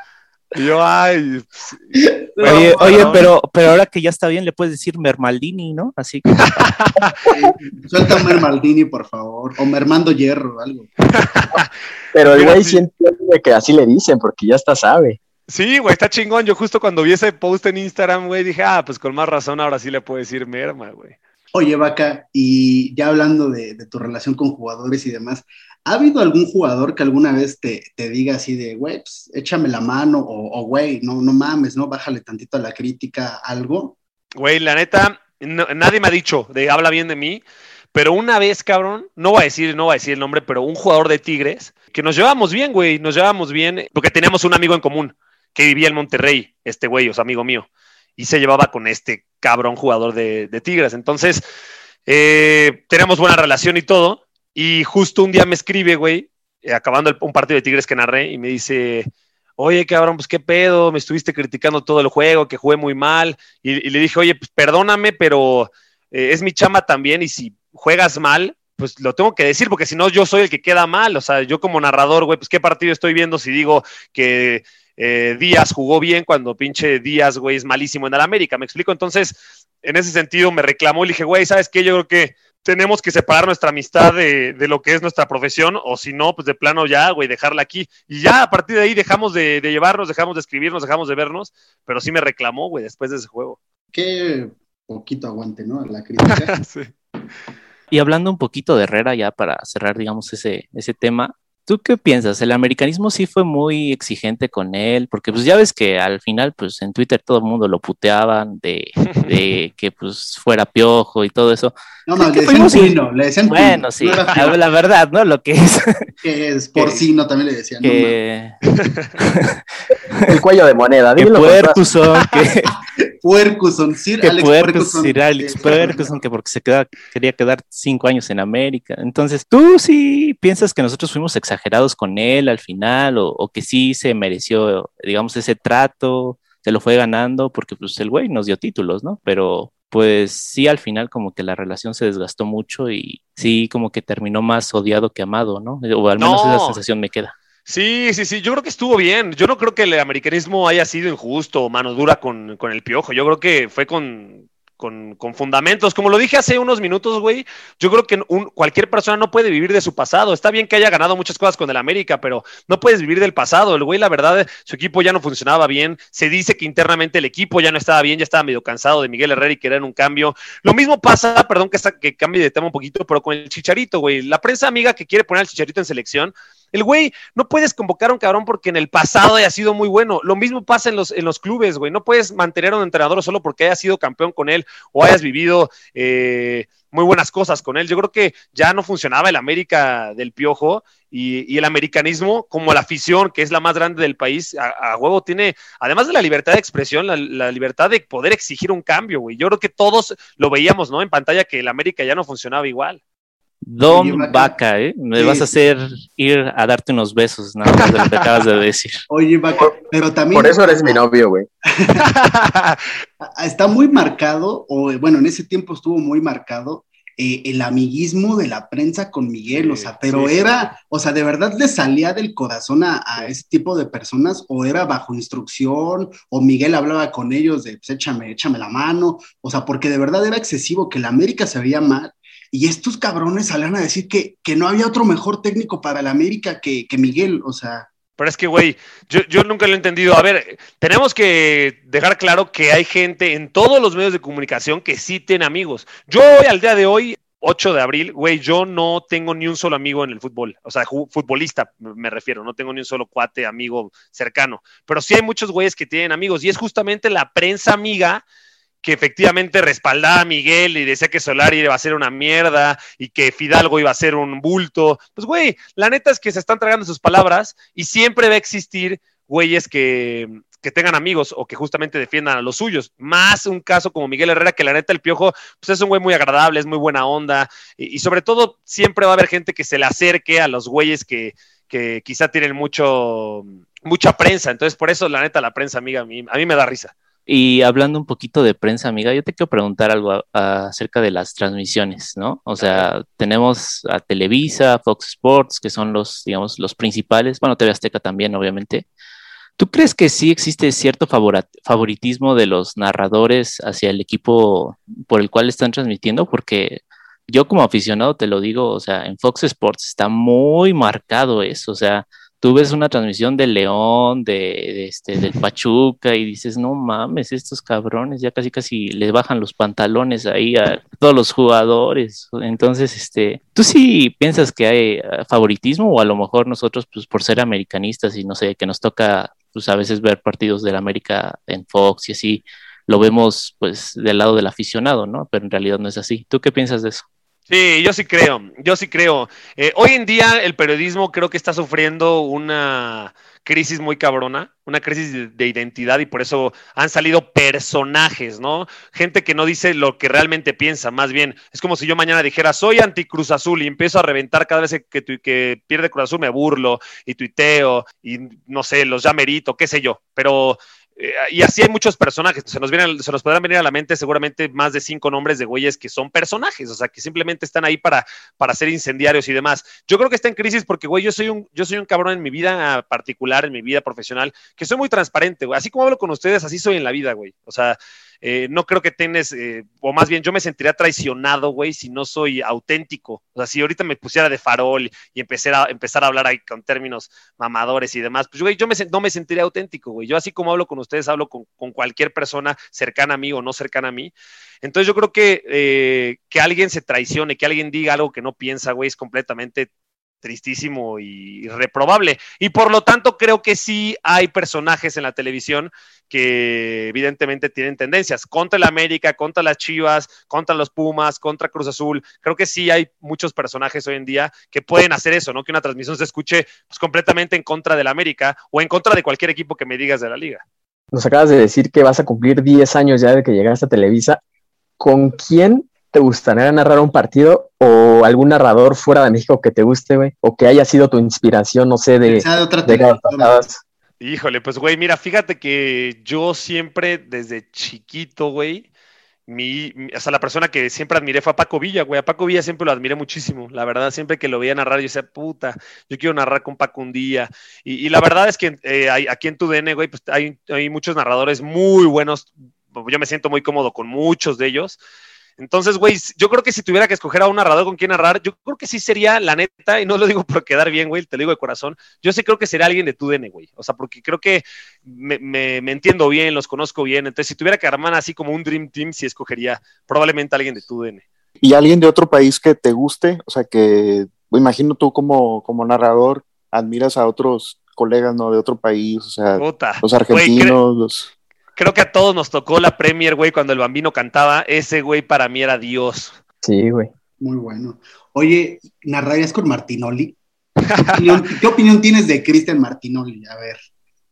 y yo, ay. pues, bueno, Oye, oye, pero, pero ahora que ya está bien, le puedes decir Mermaldini, ¿no? Así que Suelta un Mermaldini, por favor. O Mermando Hierro, algo. Pero el güey sí. entiende que así le dicen, porque ya hasta sabe. Sí, güey, está chingón. Yo justo cuando vi ese post en Instagram, güey, dije, ah, pues con más razón ahora sí le puedo decir merma, güey. Oye, Vaca, y ya hablando de, tu relación con jugadores y demás, ¿ha habido algún jugador que alguna vez te, te diga así de, güey, pues, échame la mano, o, güey, no, no mames, ¿no? Bájale tantito a la crítica, algo? Güey, la neta, nadie me ha dicho de habla bien de mí, pero una vez, cabrón, no voy a decir, no voy a decir el nombre, pero un jugador de Tigres, que nos llevábamos bien, güey, nos llevábamos bien, porque teníamos un amigo en común que vivía en Monterrey, este güey, o sea, amigo mío, y se llevaba con este cabrón jugador de, de Tigres. Entonces, eh, teníamos buena relación y todo, y justo un día me escribe, güey, eh, acabando el- un partido de Tigres que narré, y me dice, oye, cabrón, pues qué pedo, me estuviste criticando todo el juego, que jugué muy mal, y, y le dije, oye, pues perdóname, pero eh, es mi chama también, y si juegas mal, pues lo tengo que decir, porque si no, yo soy el que queda mal. O sea, yo como narrador, güey, pues qué partido estoy viendo si digo que eh, Díaz jugó bien cuando pinche Díaz, güey, es malísimo en el América. ¿Me explico? Entonces, en ese sentido, me reclamó y le dije, güey, ¿sabes qué? Yo creo que tenemos que separar nuestra amistad de, de lo que es nuestra profesión, o si no, pues de plano ya, güey, dejarla aquí. Y ya a partir de ahí dejamos de, de llevarnos, dejamos de escribirnos, dejamos de vernos, pero sí me reclamó, güey, después de ese juego. Qué poquito aguante, ¿no? La crítica. Sí. Y hablando un poquito de Herrera, ya para cerrar, digamos, ese, ese tema, ¿tú qué piensas? ¿El americanismo sí fue muy exigente con él? Porque pues ya ves que al final, pues en Twitter todo el mundo lo puteaban de, de que pues fuera piojo y todo eso. No, no, ¿Qué le decían Pino, le decían Bueno, Pino, sí, no la, verdad, ¿no? Lo que es que es porcino, también le decían. no que, El cuello de moneda, que dilo todas- Puercuson, que, Puercuson, Sir que Alex Puercus, Ferguson. Sir Alex Ferguson, que porque se queda, quería quedar cinco años en América. Entonces, ¿tú sí piensas que nosotros fuimos exagerados con él al final o, o que sí se mereció, digamos, ese trato, se lo fue ganando porque pues el güey nos dio títulos, ¿no? Pero pues sí, al final como que la relación se desgastó mucho y sí, como que terminó más odiado que amado, ¿no? O al menos No. esa sensación me queda. Sí, sí, sí, yo creo que estuvo bien. Yo no creo que el americanismo haya sido injusto o mano dura con, con el piojo. Yo creo que fue con, con, fundamentos. Como lo dije hace unos minutos, güey, yo creo que cualquier persona no puede vivir de su pasado. Está bien que haya ganado muchas cosas con el América, pero no puedes vivir del pasado. El güey, la verdad, su equipo ya no funcionaba bien. Se dice que internamente el equipo ya no estaba bien, ya estaba medio cansado de Miguel Herrera y querían un cambio. Lo mismo pasa, perdón que, que cambie de tema un poquito, pero con el Chicharito, güey. La prensa amiga que quiere poner al Chicharito en selección, el güey, no puedes convocar a un cabrón porque en el pasado haya sido muy bueno. Lo mismo pasa en los, en los clubes, güey. No puedes mantener a un entrenador solo porque haya sido campeón con él o hayas vivido eh, muy buenas cosas con él. Yo creo que ya no funcionaba el América del Piojo y, el americanismo, como la afición, que es la más grande del país, a, a huevo tiene, además de la libertad de expresión, la, la libertad de poder exigir un cambio, güey. Yo creo que todos lo veíamos, ¿no? En pantalla que el América ya no funcionaba igual. Don Oye, Vaca. Vaca, ¿eh? Me Sí. vas a hacer ir a darte unos besos, nada más de lo que acabas de decir. Oye, Vaca, pero también Por eso eres mi novio, güey. está muy marcado, o bueno, en ese tiempo estuvo muy marcado eh, el amiguismo de la prensa con Miguel, o sea, pero sí, sí. era, o sea, de verdad le salía del corazón a, a ese tipo de personas, o era bajo instrucción, o Miguel hablaba con ellos de, pues échame, échame la mano, o sea, porque de verdad era excesivo, que la América se veía mal, y estos cabrones salían a decir que, que no había otro mejor técnico para la América que, que Miguel, o sea, Pero es que, güey, yo, yo nunca lo he entendido. A ver, tenemos que dejar claro que hay gente en todos los medios de comunicación que sí tiene amigos. Yo hoy, al día de hoy, 8 de abril, güey, yo no tengo ni un solo amigo en el fútbol. O sea, futbolista me refiero, no tengo ni un solo cuate, amigo cercano. Pero sí hay muchos güeyes que tienen amigos y es justamente la prensa amiga que efectivamente respaldaba a Miguel y decía que Solari iba a ser una mierda y que Fidalgo iba a ser un bulto. Pues, güey, la neta es que se están tragando sus palabras y siempre va a existir güeyes que, que tengan amigos o que justamente defiendan a los suyos. Más un caso como Miguel Herrera, que la neta el piojo, pues es un güey muy agradable, es muy buena onda y, sobre todo siempre va a haber gente que se le acerque a los güeyes que, que quizá tienen mucho, mucha prensa. Entonces, por eso, la neta, la prensa amiga a mí, a mí me da risa. Y hablando un poquito de prensa, amiga, yo te quiero preguntar algo a- a- acerca de las transmisiones, ¿no? O sea, tenemos a Televisa, Fox Sports, que son los, digamos, los principales, bueno, TV Azteca también, obviamente. ¿Tú crees que sí existe cierto favoritismo de los narradores hacia el equipo por el cual están transmitiendo? Porque yo como aficionado te lo digo, o sea, en Fox Sports está muy marcado eso, o sea, tú ves una transmisión del León, de, este, del Pachuca y dices, no mames, estos cabrones ya casi casi les bajan los pantalones ahí a todos los jugadores. Entonces, este, ¿tú sí piensas que hay eh, favoritismo o a lo mejor nosotros, pues por ser americanistas y no sé, que nos toca, pues a veces ver partidos del América en Fox y así, lo vemos pues del lado del aficionado, ¿no? Pero en realidad no es así. ¿Tú qué piensas de eso? Sí, yo sí creo, yo sí creo. Eh, hoy en día el periodismo creo que está sufriendo una crisis muy cabrona, una crisis de, de identidad y por eso han salido personajes, ¿no? Gente que no dice lo que realmente piensa, más bien es como si yo mañana dijera soy anti Cruz Azul y empiezo a reventar cada vez que, tu- que pierde Cruz Azul me burlo y tuiteo y no sé, los llamerito, qué sé yo, pero eh, y así hay muchos personajes. Se nos, vienen, se nos podrán venir a la mente seguramente más de cinco nombres de güeyes que son personajes, o sea, que simplemente están ahí para, para ser incendiarios y demás. Yo creo que está en crisis porque, güey, yo soy un, yo soy un cabrón en mi vida particular, en mi vida profesional, que soy muy transparente, güey. Así como hablo con ustedes, así soy en la vida, güey. O sea, eh, no creo que tengas, eh, o más bien yo me sentiría traicionado, güey, si no soy auténtico. O sea, si ahorita me pusiera de farol y empecé a, empezar a hablar ahí con términos mamadores y demás, pues güey, yo me, no me sentiría auténtico, güey. Yo así como hablo con ustedes, hablo con, con cualquier persona cercana a mí o no cercana a mí. Entonces yo creo que eh, que alguien se traicione, que alguien diga algo que no piensa, güey, es completamente tristísimo y reprobable. Y por lo tanto creo que sí hay personajes en la televisión que evidentemente tienen tendencias contra el América, contra las Chivas, contra los Pumas, contra Cruz Azul. Creo que sí hay muchos personajes hoy en día que pueden hacer eso, ¿no? Que una transmisión se escuche pues, completamente en contra del América o en contra de cualquier equipo que me digas de la liga. nos acabas de decir que vas a cumplir 10 años ya de que llegaste a Televisa. ¿Con quién te gustaría narrar un partido o algún narrador fuera de México que te guste, güey? O que haya sido tu inspiración, no sé, de, de otra pasadas. Híjole, pues güey, mira, fíjate que yo siempre desde chiquito, güey, mi, mi- o sea, la persona que siempre admiré fue a Paco Villa, güey. A Paco Villa siempre lo admiré muchísimo. La verdad, siempre que lo veía narrar, yo decía, puta, yo quiero narrar con Paco un día. Y, y la verdad es que eh, hay- aquí en TUDN, güey, pues hay, hay muchos narradores muy buenos. Yo me siento muy cómodo con muchos de ellos. Entonces, güey, yo creo que si tuviera que escoger a un narrador con quien narrar, yo creo que sí sería, la neta, y no lo digo por quedar bien, güey, te lo digo de corazón, yo sí creo que sería alguien de tu DN, güey. O sea, porque creo que me, me- me entiendo bien, los conozco bien. Entonces, si tuviera que armar así como un Dream Team, sí escogería probablemente a alguien de tu DN. ¿Y alguien de otro país que te guste? O sea, que imagino tú como, como narrador admiras a otros colegas, ¿no? De otro país, o sea, Puta. los argentinos, los... creo que a todos nos tocó la Premier, güey, cuando el bambino cantaba. Ese güey para mí era Dios. Sí, güey. Muy bueno. Oye, ¿narrarías con Martinoli? ¿Qué opinión, qué opinión tienes de Cristian Martinoli? A ver.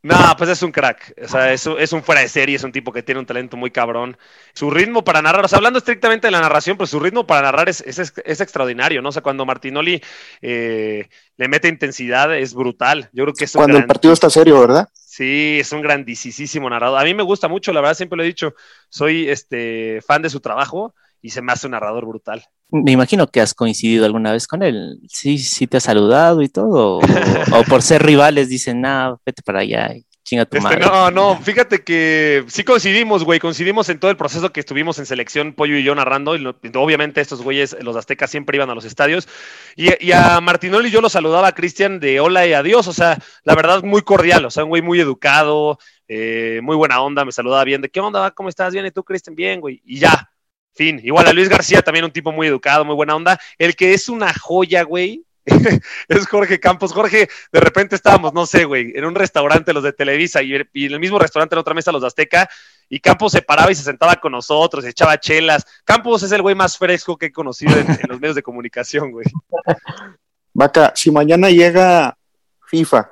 No, pues es un crack. O sea, es un, es un fuera de serie, es un tipo que tiene un talento muy cabrón. Su ritmo para narrar, o sea, hablando estrictamente de la narración, pues su ritmo para narrar es, es, es extraordinario, ¿no? O sea, cuando Martinoli eh, le mete intensidad, es brutal. Yo creo que es un Cuando el partido está serio, ¿verdad? Sí, es un grandísimo narrador. A mí me gusta mucho, la verdad, siempre lo he dicho. Soy este fan de su trabajo y se me hace un narrador brutal. Me imagino que has coincidido alguna vez con él. Sí, sí te ha saludado y todo. O, por ser rivales dicen, no, vete para allá y chinga tu Este, madre. no, no, fíjate que sí coincidimos, güey, coincidimos en todo el proceso que estuvimos en selección, Pollo y yo narrando, y lo- obviamente estos güeyes, los aztecas, siempre iban a los estadios, y, y a Martinoli yo lo saludaba a Cristian de hola y adiós, o sea, la verdad muy cordial, o sea, un güey muy educado, eh, muy buena onda, me saludaba bien, de qué onda, ¿cómo estás? Bien, ¿y tú, Cristian? Bien, güey, y ya, fin. Igual a Luis García, también un tipo muy educado, muy buena onda, el que es una joya, güey. es Jorge Campos. Jorge, de repente estábamos, no sé, güey, en un restaurante los de Televisa y, y en el mismo restaurante en otra mesa los de Azteca y Campos se paraba y se sentaba con nosotros, echaba chelas. Campos es el güey más fresco que he conocido en, en los medios de comunicación, güey. Vaca, si mañana llega FIFA,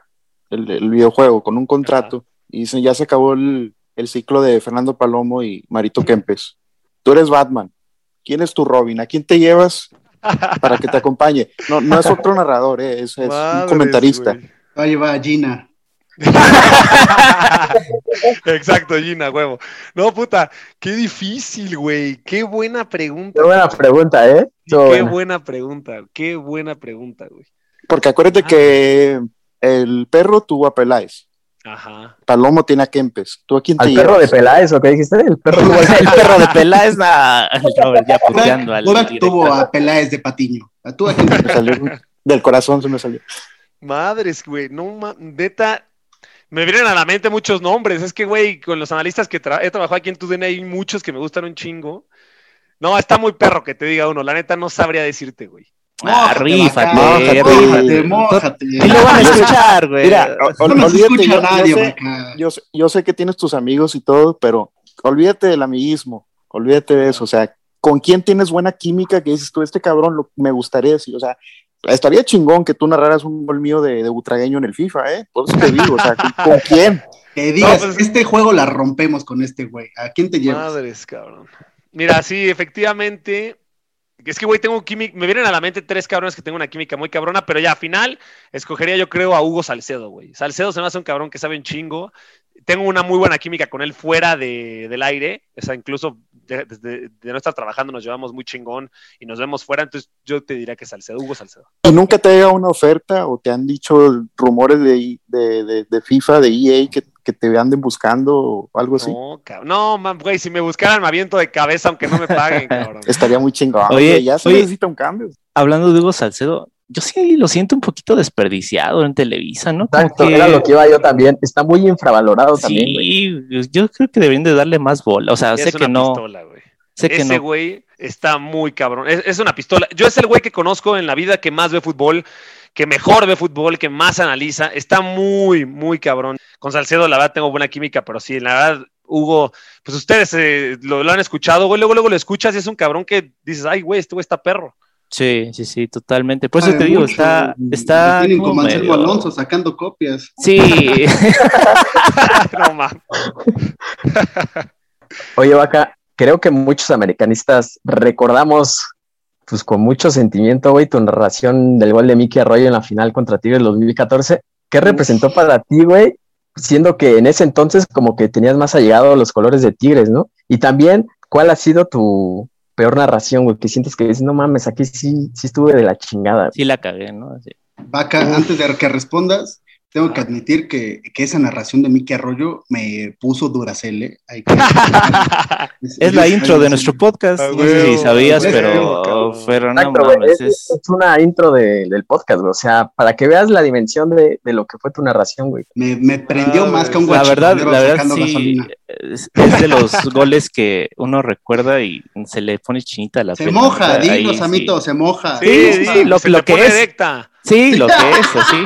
el, el videojuego, con un contrato, y ya se acabó el, el ciclo de Fernando Palomo y Marito Kempes, tú eres Batman, ¿quién es tu Robin? ¿A quién te llevas para que te acompañe? No, no es otro narrador, eh, es, es un comentarista. va Gina. Exacto, Gina, huevo. No, puta, qué difícil, güey. Qué buena pregunta. Qué buena pregunta, ¿eh? Qué buena. buena pregunta, qué buena pregunta, güey. Porque acuérdate que el perro tuvo a Peláez, Ajá. Palomo tiene a Kempes, ¿tú a quién te Al perro de? Peláez, ¿o qué dijiste? El perro el perro de Peláez. Robert ya puteando al director. tuvo a Peláez de Patiño. ¿A tú a quién te Me salió del corazón se me salió. Madres, güey, no ma- neta. Me vienen a la mente muchos nombres. Es que, güey, con los analistas que tra- he trabajado aquí en TUDN hay muchos que me gustan un chingo. No, está muy perro que te diga uno. La neta no sabría decirte, güey. Ah, Mójate, rífate, mójate. Y lo van a escuchar, güey. Mira, No nos olvídate, escucha yo- yo nadie, sé- yo, sé- yo sé que tienes tus amigos y todo, pero olvídate del amiguismo, olvídate de eso, o sea, ¿con quién tienes buena química que dices tú, este cabrón lo, me gustaría decir, o sea, estaría chingón que tú narraras un gol mío de, de butragueño en el FIFA, ¿eh? Por eso te digo, o sea, ¿con, con quién? Que digas, No, pues- este juego la rompemos con este güey. ¿A quién te llevas? Madres, cabrón. Mira, sí, efectivamente. Es que, güey, tengo química. Me vienen a la mente tres cabrones que tengo una química muy cabrona, pero ya al final escogería, yo creo, a Hugo Salcedo, güey. Salcedo se me hace un cabrón que sabe un chingo. Tengo una muy buena química con él fuera de, del aire. O sea, incluso de- no estar trabajando nos llevamos muy chingón y nos vemos fuera. Entonces, yo te diría que Salcedo, Hugo Salcedo. ¿Y nunca te llega una oferta o te han dicho rumores de, de, de- de FIFA, de EA, que, que te anden buscando o algo así? No, cabrón. No, man, güey, si me buscaran me aviento de cabeza aunque no me paguen, cabrón. Estaría muy chingón. Oye, Oye, ya se oye. necesita un cambio. Hablando de Hugo Salcedo, yo sí lo siento un poquito desperdiciado en Televisa, ¿no? Como Exacto, que- era lo que iba yo también. Está muy infravalorado también. Sí, yo creo que deberían de darle más bola. O sea, Es sé una que no, pistola, güey. sé que Ese no. güey está muy cabrón. Es, es una pistola. Yo es el güey que conozco en la vida que más ve fútbol, que mejor ve fútbol, que más analiza. Está muy, muy cabrón. Con Salcedo, la verdad, tengo buena química, pero sí, la verdad, Hugo, pues ustedes eh, lo, lo han escuchado, güey. Luego, luego lo escuchas y es un cabrón que dices, ay, güey, este güey está perro. Sí, sí, sí, totalmente. Por eso te digo, mucho. está, está Tienen como como Anselmo medio- Alonso sacando copias. Sí, no mames. Oye, Vaca, creo que muchos americanistas recordamos, pues con mucho sentimiento, güey, tu narración del gol de Mickey Arroyo en la final contra Tigres 2014. ¿Qué representó para ti, güey? Siendo que en ese entonces como que tenías más allegado los colores de Tigres, ¿no? Y también, ¿cuál ha sido tu peor narración, güey? Que sientes que dices, no mames, aquí sí, sí estuve de la chingada. sí la cagué, ¿no? Sí. Vaca, antes de que respondas, tengo que admitir que, que esa narración de Mickey Arroyo me puso Duracell. ¿eh? Hay que- Es la intro de nuestro podcast. Ah, No sé si sabías, huevo, pero, no Exacto, güey, mames, es, es, es una intro de- del podcast, güey. O sea, para que veas la dimensión de, de lo que fue tu narración, güey. Me, me prendió Ah, más que un la verdad, la verdad sí, es, es de los goles que uno recuerda y se le pone chinita la Se moja, ahí dilo, sí. Samito, se moja. Sí, Sí, lo- se lo te que pone es. erecta. Sí, lo que es, así.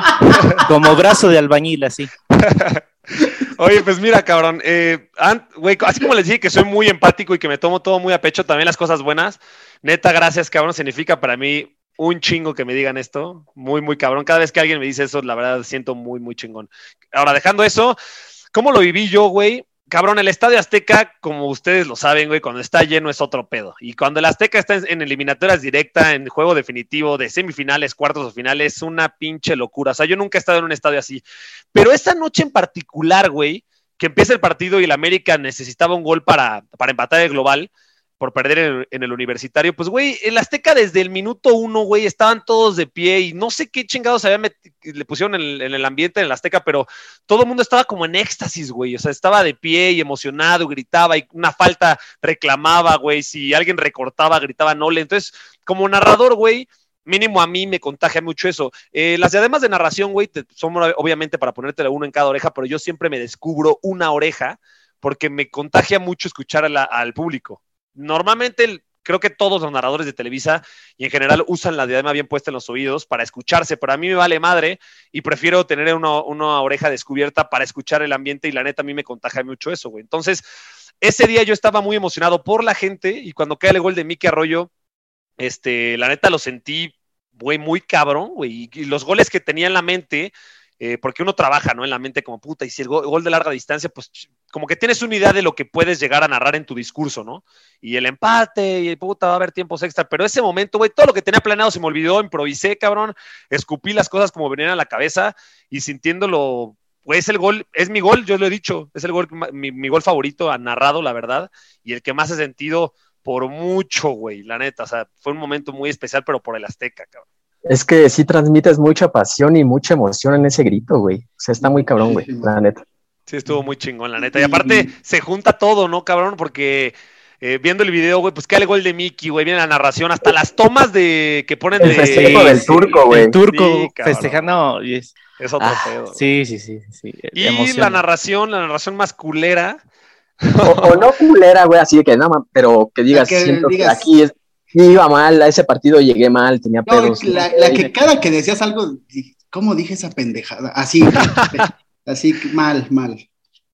Como brazo de albañil, así. Oye, pues mira, cabrón, eh, güey, así como les dije que soy muy empático y que me tomo todo muy a pecho, también las cosas buenas, neta, gracias, cabrón, significa para mí un chingo que me digan esto, muy, muy cabrón. Cada vez que alguien me dice eso, la verdad, siento muy, muy chingón. Ahora, dejando eso, ¿cómo lo viví yo, güey? Cabrón, el Estadio Azteca, como ustedes lo saben, güey, cuando está lleno es otro pedo. Y cuando el Azteca está en, eliminatorias directa, en juego definitivo de semifinales, cuartos o finales, es una pinche locura. O sea, yo nunca he estado en un estadio así. Pero esa noche en particular, güey, que empieza el partido y el América necesitaba un gol para, para empatar el global por perder en, el universitario, pues, güey, el Azteca desde el minuto uno, güey, estaban todos de pie y no sé qué chingados había le pusieron en el, en el ambiente en el Azteca, pero todo el mundo estaba como en éxtasis, güey, o sea, estaba de pie y emocionado, gritaba y una falta reclamaba, güey, si alguien recortaba, gritaba nole, entonces, como narrador, güey, mínimo a mí me contagia mucho eso. Eh, las diademas de narración, güey, son obviamente para ponértela uno en cada oreja, pero yo siempre me descubro una oreja porque me contagia mucho escuchar al público. Normalmente, el- creo que todos los narradores de Televisa y en general usan la diadema bien puesta en los oídos para escucharse, pero a mí me vale madre y prefiero tener una, oreja descubierta para escuchar el ambiente y la neta a mí me contagia mucho eso, güey. Entonces, ese día yo estaba muy emocionado por la gente y cuando cae el gol de Miki Arroyo, este, la neta lo sentí, güey, muy cabrón, güey. Y, los goles que tenía en la mente, eh, porque uno trabaja, ¿no? En la mente como puta, y si el gol, gol de larga distancia, pues como que tienes una idea de lo que puedes llegar a narrar en tu discurso, ¿no? Y el empate, y puta, va a haber tiempos extra. Pero ese momento, güey, todo lo que tenía planeado se me olvidó, improvisé, cabrón, escupí las cosas como venían a la cabeza y sintiéndolo. Güey, es el gol, es mi gol, yo lo he dicho, es el gol, mi, mi gol favorito, ha narrado, la verdad, y el que más he sentido por mucho, güey, la neta. O sea, fue un momento muy especial, pero por el Azteca, cabrón. Es que sí transmites mucha pasión y mucha emoción en ese grito, güey. O sea, está muy cabrón, güey, la neta. Sí, estuvo muy chingón, la neta. Y aparte, se junta todo, ¿no, cabrón? Porque eh, viendo el video, güey, pues cae el gol de Mickey, güey, viene la narración, hasta las tomas de que ponen El de. festejo del turco, güey. El turco Sí, festejando. y es- Es otro Ah, pedo. sí, sí, sí, sí. Y emociona. la narración, la narración más culera. O, o no culera, güey, así de que nada más, pero que digas, Que siento que aquí es, sí iba mal, a ese partido llegué mal, tenía No, pedos. la, la que cada que decías algo, ¿cómo dije esa pendejada? Así, así, mal, mal.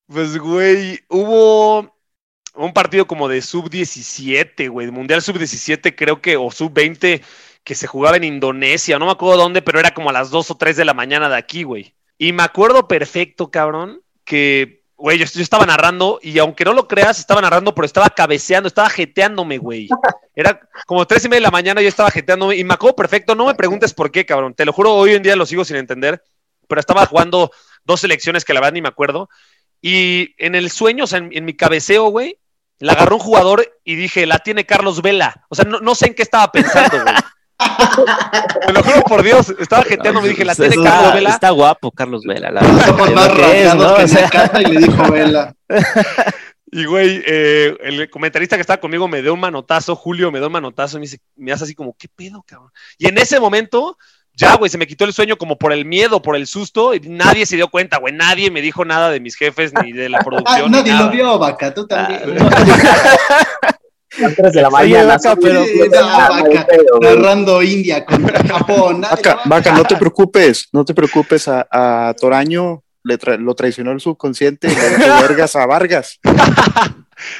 Pues, güey, hubo un partido como de sub-17, güey, Mundial sub-17, creo que, o sub-20, que se jugaba en Indonesia, no me acuerdo dónde, pero era como a las 2 o 3 de la mañana de aquí, güey. Y me acuerdo perfecto, cabrón, que, güey, yo, yo estaba narrando, y aunque no lo creas, estaba narrando, pero estaba cabeceando, estaba jeteándome, güey. Era como tres y media de la mañana, yo estaba jeteándome, y me acuerdo perfecto, no me preguntes por qué, cabrón, te lo juro, hoy en día lo sigo sin entender, pero estaba jugando dos selecciones que la verdad ni me acuerdo, y en el sueño, o sea, en, en mi cabeceo, güey, la agarró un jugador y dije, la tiene Carlos Vela. O sea, no, no sé en qué estaba pensando, güey. Te lo juro por Dios, estaba jeteando, me dije, la tiene está, Carlos Vela. está guapo Carlos Vela, la verdad. que es, ¿no? que O sea, Nakata y le dijo Vela. Y, güey, eh, el comentarista que estaba conmigo me dio un manotazo, Julio me dio un manotazo y me, dice, me hace así como, ¿qué pedo, cabrón? Y en ese momento, ya, güey, se me quitó el sueño como por el miedo, por el susto, y nadie se dio cuenta, güey, nadie me dijo nada de mis jefes ni de la Ah, producción. ni nadie nada. lo vio, vaca, tú también. A las tres de la mañana. Vaca, sí, pero- sí, no, ah, Vaca. Narrando India contra Japón. Vaca, no te preocupes, no te preocupes. A, a Toraño le tra- lo traicionó el subconsciente y le vergas a Vargas.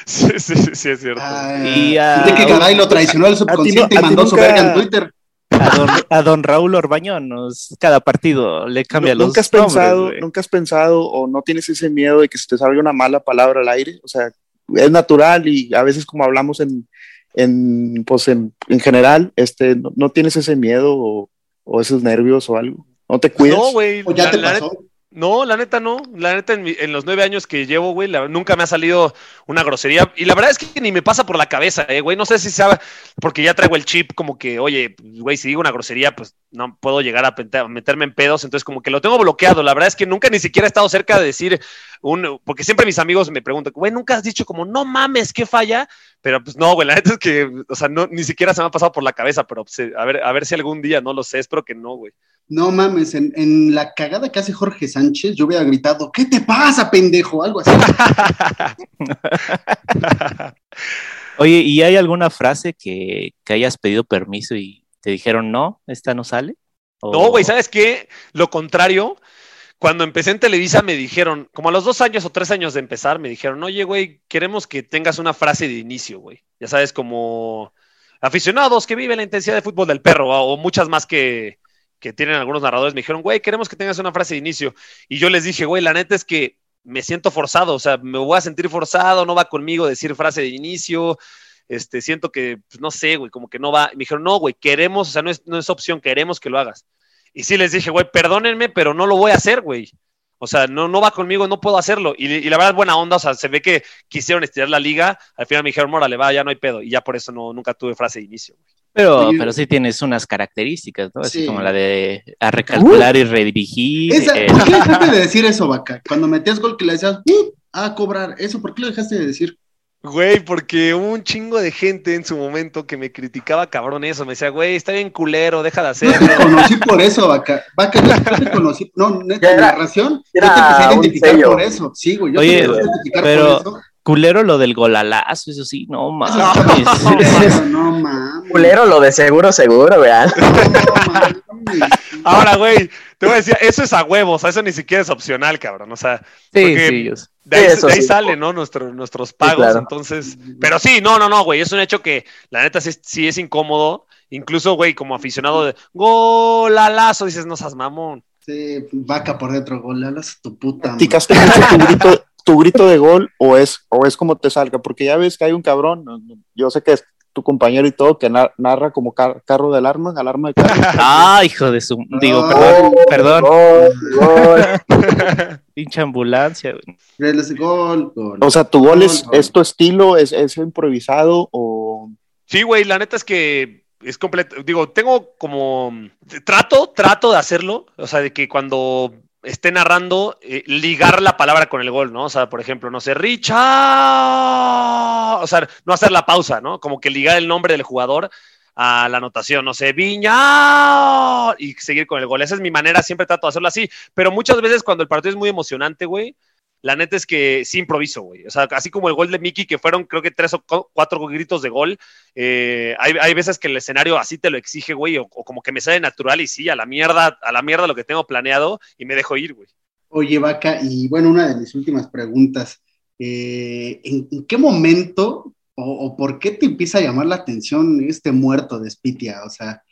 Sí, sí, sí, sí, es cierto. Ah, Y, ah, de que Garay lo traicionó al subconsciente y mandó su verga en Twitter. A don, a don Raúl Orbañonos, cada partido le cambia los ¿Nunca has nombres, pensado, nunca has pensado o no tienes ese miedo de que se te salga una mala palabra al aire? O sea, es natural y a veces como hablamos en, en pues en, en general, este, no, no tienes ese miedo o, o esos nervios o algo. ¿No te cuidas? No, güey. ¿O ya la- te la pasó? No, la neta no. La neta, en, mi- en los nueve años que llevo, güey, nunca me ha salido una grosería. Y la verdad es que ni me pasa por la cabeza, eh, güey. No sé si sabe, porque ya traigo el chip como que, oye, güey, si digo una grosería, pues no puedo llegar a meterme en pedos. Entonces, como que lo tengo bloqueado. La verdad es que nunca ni siquiera he estado cerca de decir un. Porque siempre mis amigos me preguntan, güey, nunca has dicho como, no mames, ¿qué falla? Pero pues no, güey, la neta es que, o sea, no, ni siquiera se me ha pasado por la cabeza, pero pues, eh, a, ver, a ver si algún día, no lo sé, espero que no, güey. No mames, en, en la cagada que hace Jorge Sánchez, yo hubiera gritado, ¿qué te pasa, pendejo? Algo así. Oye, ¿y hay alguna frase que, que hayas pedido permiso y te dijeron no, esta no sale? O- No, güey, ¿sabes qué? Lo contrario, cuando empecé en Televisa me dijeron, como a los dos años o tres años de empezar, me dijeron, oye, güey, queremos que tengas una frase de inicio, güey. Ya sabes, como aficionados que viven la intensidad de fútbol del perro o, o muchas más que, que tienen algunos narradores, me dijeron, güey, queremos que tengas una frase de inicio. Y yo les dije, güey, la neta es que me siento forzado, o sea, me voy a sentir forzado, no va conmigo decir frase de inicio. Este, siento que, pues, no sé, güey, como que no va. Me dijeron, no, güey, queremos, o sea, no es, no es opción, queremos que lo hagas. Y sí les dije, güey, perdónenme, pero no lo voy a hacer, güey. O sea, no, no va conmigo, no puedo hacerlo. Y, la verdad, buena onda, o sea, se ve que quisieron estirar la liga. Al final me dijeron, le va, ya no hay pedo. Y ya por eso no, nunca tuve frase de inicio. güey. Pero, pero sí tienes unas características, ¿no? Así Sí. como la de a recalcular y redirigir. Esa- eh, ¿Por qué dejaste de decir eso, vaca? Cuando metías gol que le decías, "Uh", a cobrar, eso, ¿por qué lo dejaste de decir? Güey, porque hubo un chingo de gente en su momento que me criticaba cabrón eso. Me decía, güey, está bien culero, deja de hacerlo. te conocí por eso, vaca. Vaca, yo, te conocí. No, neta, narración. yo te empecé a identificar por eso. Sí, güey. Yo Oye, te empecé a identificar pero- por eso. Culero lo del golalazo, eso sí, no mames. No, no mames. Culero, lo de seguro, seguro, vean. No mames. Ahora, güey, te voy a decir, eso es a huevos, o sea, eso ni siquiera es opcional, cabrón. O sea, Sí, yo de ahí, Sí, eso de ahí sí. salen, ¿no? Nuestro- nuestros pagos. claro. Entonces, pero sí, no, no, no, güey. Es un hecho que la neta sí, sí es incómodo. Incluso, güey, como aficionado de golalazo, dices, no seas mamón. Sí, vaca por dentro, gol, alas tu puta. ¿Practicaste mucho tu grito, tu grito de gol o es, o es como te salga? Porque ya ves que hay un cabrón, no, no, yo sé que es tu compañero y todo, que na- narra como car- carro de alarma, alarma de carro. Ah, hijo de su. Digo, perdón, perdón. Gol, gol. Pinche ambulancia, Gol, gol. O sea, ¿tu gol es, Gol, es tu estilo, es, es improvisado o Sí, güey, la neta es que es completo. Digo, tengo como. Trato, trato de hacerlo. O sea, de que cuando esté narrando, eh, ligar la palabra con el gol, ¿no? O sea, por ejemplo, no sé, Richard. O sea, no hacer la pausa, ¿no? Como que ligar el nombre del jugador a la anotación, no sé, Viña y seguir con el gol. Esa es mi manera, siempre trato de hacerlo así. Pero muchas veces cuando el partido es muy emocionante, güey, la neta es que sí improviso, güey. O sea, así como el gol de Mickey, que fueron creo que tres o cu- cuatro gritos de gol, eh, hay, hay veces que el escenario así te lo exige, güey, o, como que me sale natural y sí, a la mierda, a la mierda lo que tengo planeado y me dejo ir, güey. Oye, Vaca, y bueno, una de mis últimas preguntas. eh, ¿en, qué momento o por qué te empieza a llamar la atención este muerto de Spitia? O sea,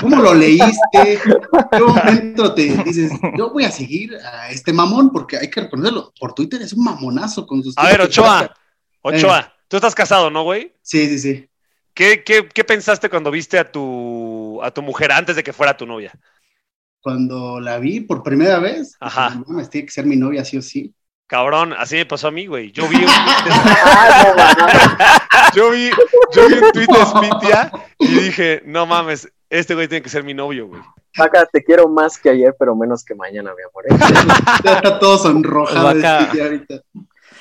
¿cómo lo leíste? ¿En qué momento te dices, yo voy a seguir a este mamón? Porque hay que reconocerlo, por Twitter es un mamonazo con sus... A ver, Ochoa, Eh. Ochoa, tú estás casado, ¿no, güey? Sí, sí, sí. ¿Qué, qué, qué pensaste cuando viste a tu, a tu mujer antes de que fuera tu novia? Cuando la vi por primera vez, Ajá. dije, no tiene que ser mi novia sí o sí. Cabrón, así me pasó a mí, güey. Yo vi un yo vi, yo vi un tweet de y dije, no mames, este güey tiene que ser mi novio, güey. Vaca, te quiero más que ayer, pero menos que mañana, mi amor. ¿eh? Ya está todo sonrojado Vaca. Ahorita.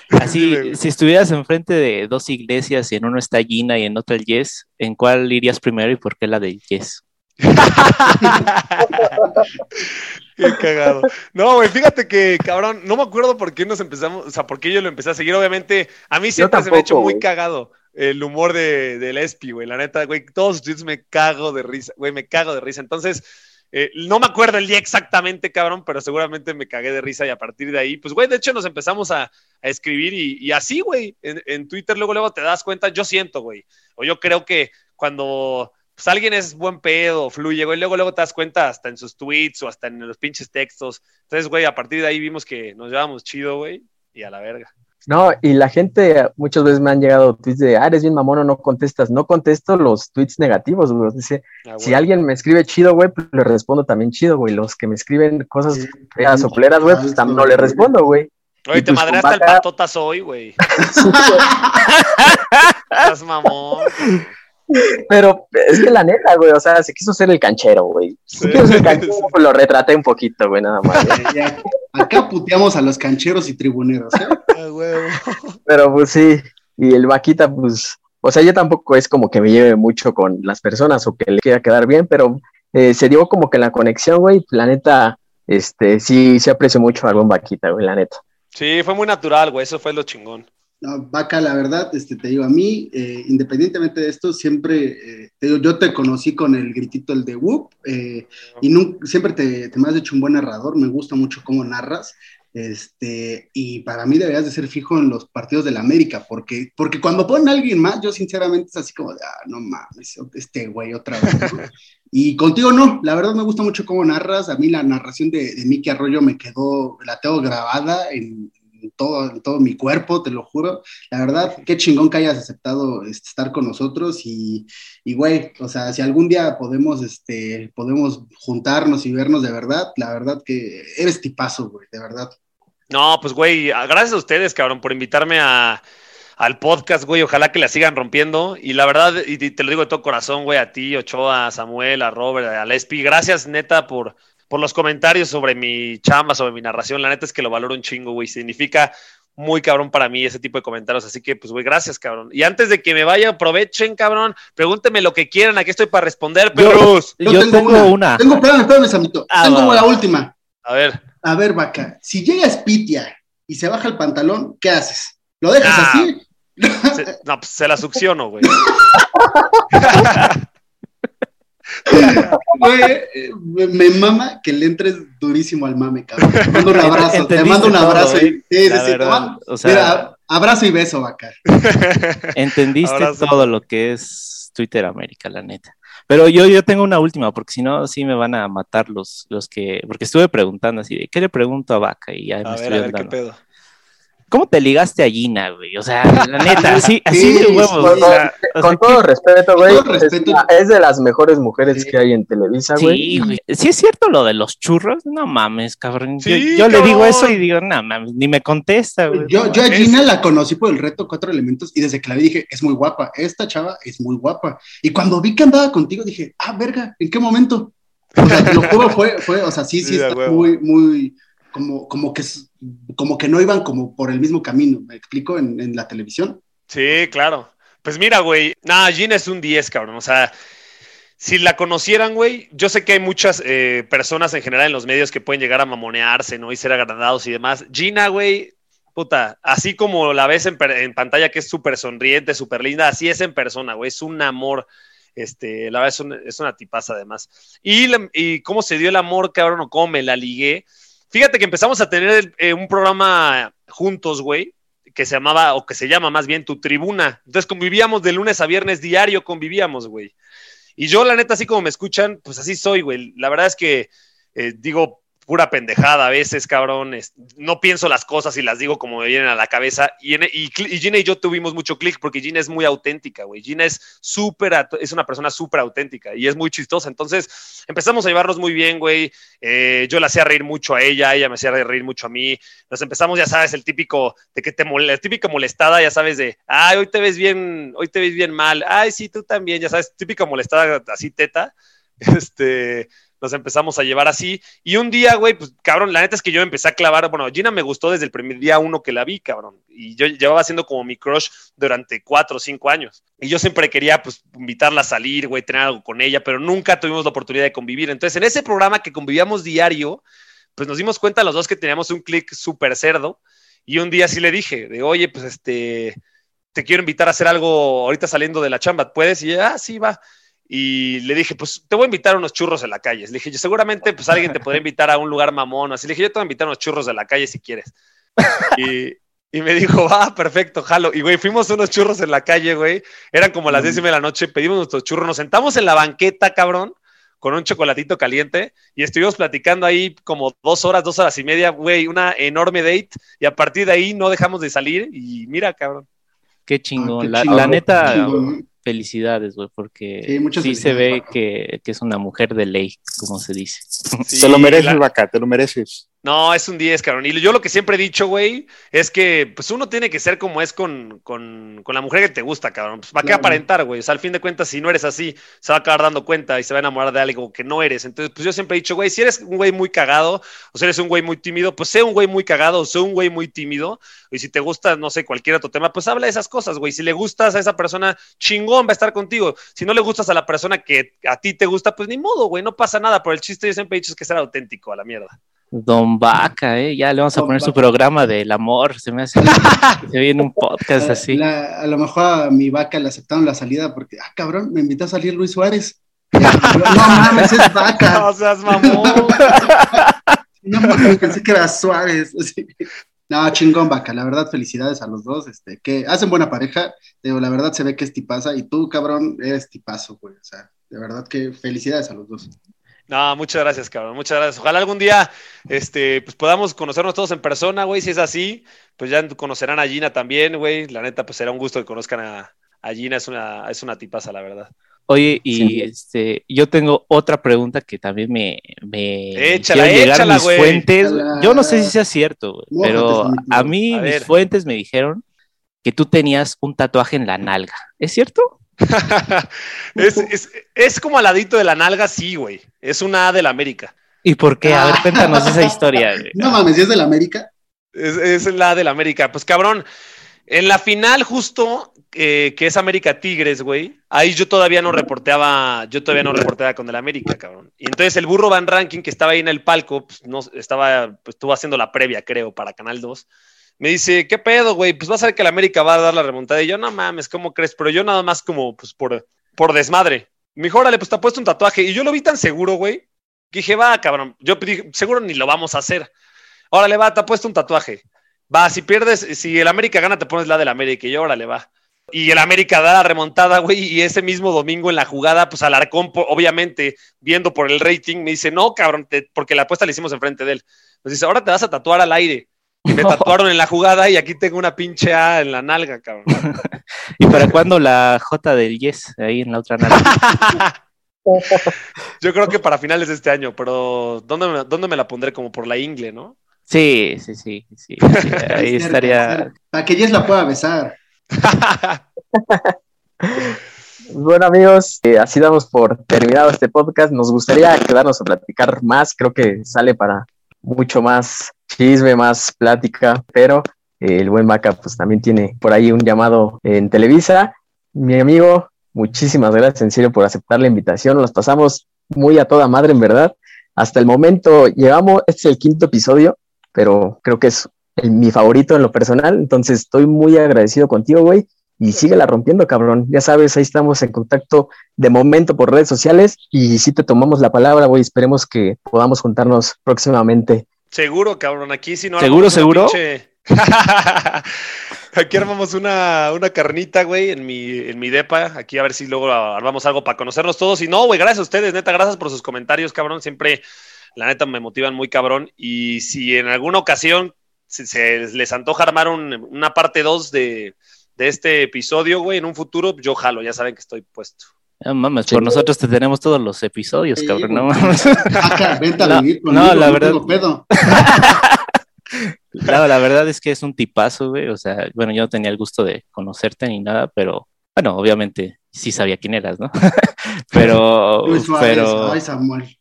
Así, si estuvieras enfrente de dos iglesias y en uno está Gina y en otra el Yes, ¿en cuál irías primero y por qué la del Yes? Qué cagado. No, güey, fíjate que, cabrón, no me acuerdo por qué nos empezamos, o sea, por qué yo lo empecé a seguir. Obviamente, a mí siempre se me ha hecho muy cagado el humor de, del Espi, güey. La neta, güey, todos sus tweets me cago de risa, güey, me cago de risa. Entonces, eh, no me acuerdo el día exactamente, cabrón, pero seguramente me cagué de risa y a partir de ahí, pues, güey, de hecho nos empezamos a, a escribir y, y así, güey, en, en Twitter luego, luego te das cuenta, yo siento, güey, o yo creo que cuando pues alguien es buen pedo, fluye, güey. Luego, luego te das cuenta hasta en sus tweets o hasta en los pinches textos. Entonces, güey, a partir de ahí vimos que nos llevamos chido, güey, y a la verga. No, y la gente, muchas veces me han llegado tweets de, ah, eres bien mamón o no contestas. No contesto los tweets negativos, güey. Dice, Ah, si alguien me escribe chido, güey, pues le respondo también chido, güey. Los que me escriben cosas feas o culeras, güey, pues tam- no le respondo, güey. Oye, te pues, el vaca- patotas hoy, güey. Estás mamón. Pero es que la neta, güey, o sea, se quiso ser el canchero, güey. Se quiso ser el canchero, pues lo retraté un poquito, güey, nada más. Ya, Acá puteamos a los cancheros y tribuneros, ¿eh? Ah. Pero pues sí, y el vaquita, pues, o sea, yo tampoco es como que me lleve mucho con las personas o que le quiera quedar bien, pero eh, se dio como que la conexión, güey, la neta, este, sí, sí aprecio mucho a buen vaquita, güey, la neta. Sí, fue muy natural, güey. Eso fue lo chingón. No, Vaca, la verdad, este, te digo, a mí, eh, independientemente de esto, siempre, eh, te digo, yo te conocí con el gritito, el de whoop, eh, y siempre te, te me has hecho un buen narrador, me gusta mucho cómo narras, este, y para mí deberías de ser fijo en los partidos de la América, porque, porque cuando ponen a alguien más, yo sinceramente es así como de, ah, no mames, este güey otra vez, ¿no? Y contigo no, la verdad me gusta mucho cómo narras, a mí la narración de, de Miki Arroyo me quedó, la tengo grabada en, en todo, en todo mi cuerpo, te lo juro. La verdad, qué chingón que hayas aceptado este, estar con nosotros y, y, güey, o sea, si algún día podemos, este, podemos juntarnos y vernos de verdad, la verdad que eres tipazo, güey, de verdad. No, pues, güey, gracias a ustedes, cabrón, por invitarme a, al podcast, güey. Ojalá que la sigan rompiendo. Y la verdad, y te te lo digo de todo corazón, güey, a ti, Ochoa, a Samuel, a Robert, a Lespi. Gracias, neta, por, por los comentarios sobre mi chamba, sobre mi narración. La neta es que lo valoro un chingo, güey. Significa muy cabrón para mí ese tipo de comentarios. Así que, pues, güey, gracias, cabrón. Y antes de que me vaya, aprovechen, cabrón. Pregúntenme lo que quieran. Aquí estoy para responder, Yo- perros. Yo, tengo, una. Tengo, espérame, espérame, Samito. Ah, tengo va, la va. última. A ver. A ver, vaca, si llega Spitia y se baja el pantalón, ¿qué haces? ¿Lo dejas Ah. así? Se- no, pues se la succiono, güey. Güey, eh, me me mama que le entres durísimo al mame, cabrón. Te mando un abrazo, te mando un todo, abrazo. ¿eh? y- sí, sí, La sí, te verdad, mando- o sea- mira, abrazo y beso, vaca. Entendiste Abrazo. todo lo que es Twitter América, la neta. Pero yo, yo tengo una última, porque si no, sí me van a matar los, los que. Porque estuve preguntando así de, ¿qué le pregunto a Vaca? Y ya me A ver, estuvieron a ver, qué pedo. ¿Cómo te ligaste a Gina, güey? O sea, la neta, así, así Sí, de huevos. sí, o sea, o Con sea, todo respeto, güey, Con todo respeto. es, de las mejores mujeres Sí. que hay en Televisa, güey. Sí, güey. Sí es cierto lo de los churros, no mames, cabrón. Yo- Sí, yo le digo eso y digo, no mames, ni me contesta, güey. Yo, yo a Es- Gina la conocí por el reto Cuatro Elementos y desde que la vi dije, es muy guapa, esta chava es muy guapa. Y cuando vi que andaba contigo dije, ah, verga, ¿en qué momento? O sea, lo juro, fue, fue, o sea, sí, sí, Sí, está muy, muy, como, como que, como que no iban como por el mismo camino, ¿me explico? En, en la televisión. Sí, claro. Pues mira, güey, nada, Gina es un 10, cabrón. O sea, si la conocieran, güey, yo sé que hay muchas eh, personas en general en los medios que pueden llegar a mamonearse, ¿no? Y ser agradados y demás. Gina, güey, puta, así como la ves en, en pantalla que es súper sonriente, súper linda, así es en persona, güey, es un amor. Este, la verdad es, un- es una tipaza además. Y, y cómo se dio el amor, cabrón, o cómo me la ligué. Fíjate que empezamos a tener eh, un programa juntos, güey, que se llamaba, o que se llama más bien Tu Tribuna. Entonces convivíamos de lunes a viernes diario, convivíamos, güey. Y yo, la neta, así como me escuchan, pues así soy, güey. La verdad es que eh, digo pura pendejada a veces, cabrón. no pienso las cosas y las digo como me vienen a la cabeza. Y, y, Gina y yo tuvimos mucho clic porque Gina es muy auténtica, güey. Gina es súper, es una persona súper auténtica y es muy chistosa. Entonces empezamos a llevarnos muy bien, güey. Eh, yo la hacía reír mucho a ella, ella me hacía reír mucho a mí. Nos empezamos, ya sabes, el típico de que te la típica molestada, ya sabes, de ay, hoy te ves bien, hoy te ves bien mal, ay, sí, tú también, ya sabes, típica molestada así teta. Este, nos empezamos a llevar así. Y un día, güey, pues cabrón, la neta es que yo empecé a clavar. Bueno, Gina me gustó desde el primer día uno que la vi, cabrón. Y yo llevaba siendo como mi crush durante cuatro o cinco años. Y yo siempre quería, pues, invitarla a salir, güey, tener algo con ella, pero nunca tuvimos la oportunidad de convivir. Entonces, en ese programa que convivíamos diario, pues nos dimos cuenta los dos que teníamos un clic súper cerdo. Y un día sí le dije, de oye, pues este, te quiero invitar a hacer algo ahorita saliendo de la chamba, ¿puedes? Y ella, ah, sí, va. Y le dije, pues te voy a invitar a unos churros en la calle. Le dije, yo seguramente pues alguien te podría invitar a un lugar mamón. Así le dije, yo te voy a invitar a unos churros de la calle si quieres. Y, Y me dijo, ah, perfecto, jalo. Y, güey, fuimos unos churros en la calle, güey. Eran como las diez y media de la noche, pedimos nuestros churros, nos sentamos en la banqueta, cabrón, con un chocolatito caliente y estuvimos platicando ahí como dos horas, dos horas y media, güey, una enorme date. Y a partir de ahí no dejamos de salir y mira, cabrón. Qué chingón. Ah, qué la, chingón, la neta, qué chingón. Felicidades, güey, porque Sí, muchas sí se ve que, que es una mujer de ley, como se dice. Sí, te lo mereces, la- vaca, te lo mereces. No, es un 10, cabrón. Y yo lo que siempre he dicho, güey, es que pues uno tiene que ser como es con, con, con la mujer que te gusta, cabrón. Pues para qué Claro. aparentar, güey. O sea, al fin de cuentas, si no eres así, se va a acabar dando cuenta y se va a enamorar de algo que no eres. Entonces, pues yo siempre he dicho, güey, si eres un güey muy cagado o si eres un güey muy tímido, pues sé un güey muy cagado o sé un güey muy tímido. Y si te gusta, no sé, cualquier otro tema, pues habla de esas cosas, güey. Si le gustas a esa persona, chingón va a estar contigo. Si no le gustas a la persona que a ti te gusta, pues ni modo, güey, no pasa nada. Pero el chiste yo siempre he dicho es que ser auténtico a la mierda. Don Vaca, ¿eh? Ya le vamos a Don poner su programa del amor. Se me hace. se viene un podcast así. la- a lo mejor a mi vaca le aceptaron la salida porque, ah, cabrón, me invitó a salir Luis Suárez. No mames, es vaca. No seas mamón. No mames, pensé que era Suárez. así. No, chingón, vaca. La verdad, felicidades a los dos. Este, que hacen buena pareja. Digo, la verdad se ve que es tipaza. Y tú, cabrón, eres tipazo, güey. O sea, de verdad que felicidades a los dos. No, muchas gracias, cabrón. Muchas gracias. Ojalá algún día este, pues podamos conocernos todos en persona, güey. Si es así, pues ya conocerán a Gina también, güey. La neta, pues será un gusto que conozcan a, a Gina. Es una, es una tipaza, la verdad. Oye, y Sí. este, yo tengo otra pregunta que también me, me Échala, hicieron llegar échala, mis güey. fuentes. Échala. Yo no sé si sea cierto, pero a mí A mis ver. fuentes me dijeron que tú tenías un tatuaje en la nalga. ¿Es cierto? es, es, es como al ladito de la nalga, sí, güey. Es una A de la América. ¿Y por qué? A ver, cuéntanos esa historia. güey. No mames, ¿y es de la América? Es, es la de la América. Pues cabrón, en la final justo, eh, que es América Tigres, güey, ahí yo todavía no reporteaba, yo todavía no reporteaba con el América, cabrón. Y entonces el burro Van Ranking, que estaba ahí en el palco, pues no, estaba, pues estuvo haciendo la previa, creo, para Canal 2. Me dice, ¿qué pedo, güey? Pues vas a ver que el América va a dar la remontada. Y yo, no mames, ¿cómo crees? Pero yo nada más como, pues por, por desmadre. Me dijo, órale, pues te ha puesto un tatuaje. Y yo lo vi tan seguro, güey, que dije, va, cabrón. Yo dije, seguro ni lo vamos a hacer. Órale, va, te ha puesto un tatuaje. Va, si pierdes, si el América gana, te pones la del América. Y yo, órale, va. Y el América da la remontada, güey. Y ese mismo domingo en la jugada, pues Alarcón, obviamente, viendo por el rating, me dice, no, cabrón, te- porque la apuesta la hicimos enfrente de él. Nos dice, ahora te vas a tatuar al aire. Y me tatuaron en la jugada y aquí tengo una pinche A en la nalga, cabrón. ¿Y para cuándo la J del Yes ahí en la otra nalga? Yo creo que para finales de este año, pero ¿dónde me, dónde me la pondré? Como por la ingle, ¿no? Sí, sí, sí, sí. Ahí estaría. Para que Jess la pueda besar. Bueno amigos, eh, así damos por terminado este podcast. Nos gustaría quedarnos a platicar más, creo que sale para mucho más chisme, más plática, pero eh, el buen Maca pues también tiene por ahí un llamado en Televisa. Mi amigo, muchísimas gracias en serio por aceptar la invitación. Nos pasamos muy a toda madre en verdad. Hasta el momento llegamos, este es el quinto episodio, pero creo que es el- mi favorito en lo personal, entonces estoy muy agradecido contigo, güey y síguela rompiendo, cabrón. Ya sabes, ahí estamos en contacto de momento por redes sociales y si te tomamos la palabra, güey, esperemos que podamos juntarnos próximamente. Seguro, cabrón. Aquí si no ¿Seguro, seguro? pinche- Aquí armamos una, una carnita, güey, en mi, en mi depa. Aquí a ver si luego armamos algo para conocernos todos. Y no, güey, gracias a ustedes, neta, gracias por sus comentarios, cabrón. Siempre, la neta, me motivan muy cabrón. Y si en alguna ocasión se, se les antoja armar un- una parte 2 de, de este episodio, güey, en un futuro, yo jalo, ya saben que estoy puesto. No mames, Sí. por nosotros te tenemos todos los episodios, Sí, cabrón. No mames. Vaca, vente a No, vivir no, conmigo, la verdad- tengo pedo. No, la verdad es que es un tipazo, güey. O sea, bueno, yo no tenía el gusto de conocerte ni nada, pero bueno, obviamente sí sabía quién eras, ¿no? pero, Luis Suárez, pero ay Samuel.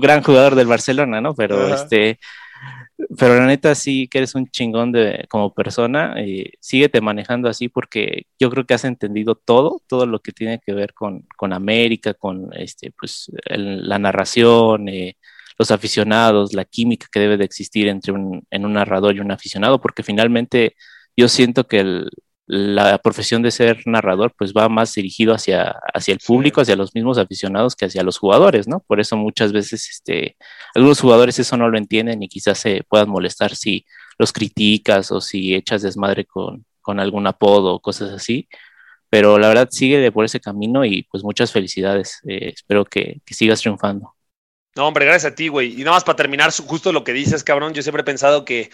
gran jugador del Barcelona, ¿no? Pero este, pero la neta sí que eres un chingón de como persona. Síguete manejando así porque yo creo que has entendido todo, todo lo que tiene que ver con, con América, con este, pues la narración, eh, los aficionados, la química que debe de existir entre un, en un narrador y un aficionado, porque finalmente yo siento que el- la profesión de ser narrador pues va más dirigido hacia, hacia el público, hacia los mismos aficionados que hacia los jugadores, ¿no? Por eso muchas veces este, algunos jugadores eso no lo entienden y quizás se puedan molestar si los criticas o si echas desmadre con, con algún apodo o cosas así. Pero la verdad sigue de por ese camino y pues muchas felicidades. Eh, espero que, que sigas triunfando. No, hombre, gracias a ti, güey. Y nada más para terminar, justo lo que dices, cabrón, yo siempre he pensado que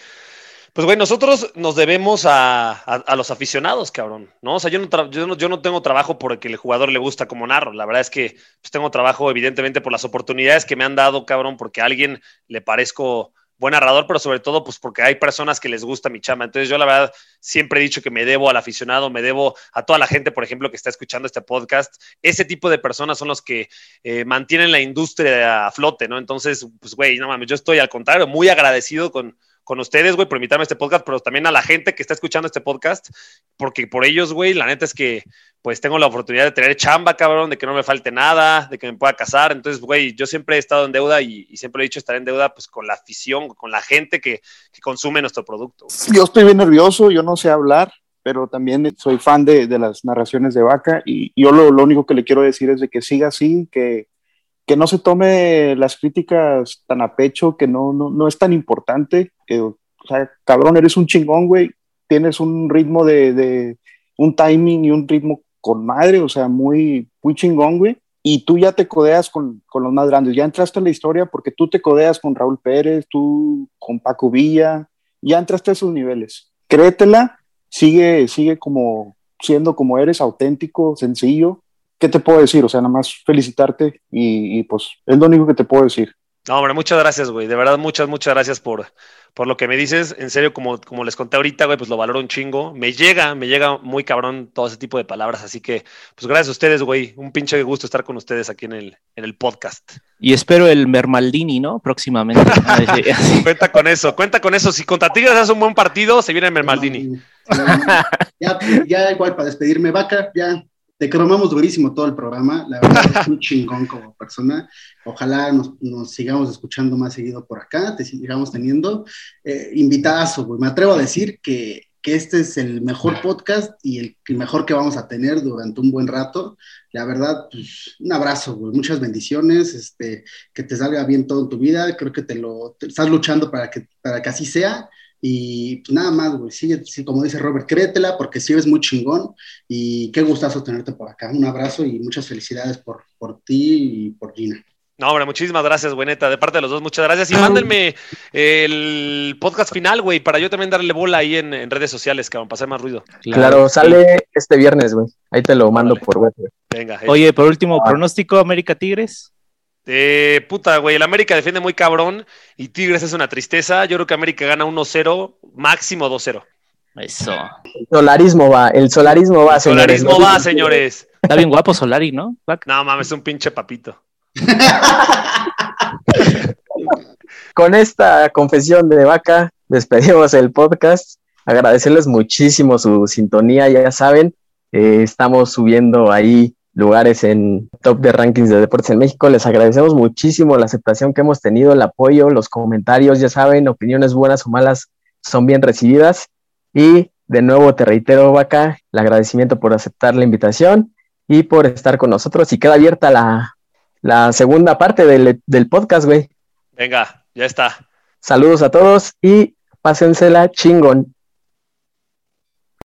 pues, güey, nosotros nos debemos a, a, los aficionados, cabrón, ¿no? O sea, yo no, yo no, yo, no, tengo trabajo porque el jugador le gusta como narro. La verdad es que pues, tengo trabajo, evidentemente, por las oportunidades que me han dado, cabrón, porque a alguien le parezco buen narrador, pero sobre todo, pues porque hay personas que les gusta mi chama. Entonces, yo la verdad siempre he dicho que me debo al aficionado, me debo a toda la gente, por ejemplo, que está escuchando este podcast. Ese tipo de personas son los que eh, mantienen la industria a flote, ¿no? Entonces, pues, güey, no mames, yo estoy al contrario, muy agradecido con, con ustedes, güey, por invitarme a este podcast, pero también a la gente que está escuchando este podcast, porque por ellos, güey, la neta es que pues tengo la oportunidad de tener chamba, cabrón, de que no me falte nada, de que me pueda casar. Entonces, güey, yo siempre he estado en deuda y, siempre he dicho estar en deuda pues con la afición, con la gente que, consume nuestro producto. Yo estoy bien nervioso, yo no sé hablar, pero también soy fan de, de las narraciones de Vaca y yo lo, lo, único que le quiero decir es de que siga así, que, que no se tome las críticas tan a pecho, que no, no, no es tan importante. Que, o sea, cabrón, eres un chingón, güey. Tienes un ritmo de, de, un timing y un ritmo con madre, o sea, muy, muy chingón, güey. Y tú ya te codeas con, con los más grandes. Ya entraste en la historia porque tú te codeas con Raúl Pérez, tú con Paco Villa, ya entraste a esos niveles. Créetela, sigue, sigue como siendo como eres, auténtico, sencillo, ¿qué te puedo decir? O sea, nada más felicitarte y, pues es lo único que te puedo decir. No, hombre, muchas gracias, güey. De verdad, muchas, muchas gracias por, por lo que me dices. En serio, como, como les conté ahorita, güey, pues lo valoro un chingo. Me llega, me llega muy cabrón todo ese tipo de palabras. Así que, pues gracias a ustedes, güey. Un pinche gusto estar con ustedes aquí en el, en el podcast. Y espero el Mermaldini, ¿no? Próximamente. cuenta con eso, cuenta con eso. Si contra Tigres hace un buen partido, se viene el Mermaldini. ya, ya igual para despedirme, Vaca, ya te cromamos durísimo todo el programa, la verdad es un chingón como persona. Ojalá nos, sigamos escuchando más seguido por acá, te sigamos teniendo eh, güey. Me atrevo a decir que, que, este es el mejor podcast y el, mejor que vamos a tener durante un buen rato. La verdad, pues un abrazo, güey. Muchas bendiciones, este, que te salga bien todo en tu vida. Creo que te lo estás luchando para que, para que así sea y pues nada más, güey, sigue, sí, como dice Robert, créetela porque sí es muy chingón y qué gustazo tenerte por acá. Un abrazo y muchas felicidades por, por ti y por Gina. No, hombre, muchísimas gracias, güey, neta, de parte de los dos, muchas gracias. Y mándenme el podcast final, güey, para yo también darle bola ahí en, en redes sociales, que van a pasar más ruido. Claro, claro sale este viernes, güey. Ahí te lo mando por web. Venga. Oye, por último, ah. pronóstico América Tigres. Eh, puta, güey, el América defiende muy cabrón y Tigres es una tristeza. Yo creo que América gana 1-0, máximo 2-0. Eso. El solarismo va, el solarismo va, señores. Solarismo va, señores. Está bien guapo Solari, ¿no? No mames, es un pinche papito. Con esta confesión de vaca, despedimos el podcast. Agradecerles muchísimo su sintonía, ya saben, eh, estamos subiendo ahí lugares en top de rankings de deportes en México. Les agradecemos muchísimo la aceptación que hemos tenido, el apoyo, los comentarios, ya saben, opiniones buenas o malas son bien recibidas. Y de nuevo te reitero, Vaca, el agradecimiento por aceptar la invitación y por estar con nosotros. Y queda abierta la, la segunda parte del, del podcast, güey. Venga, ya está. Saludos a todos y pásensela chingón.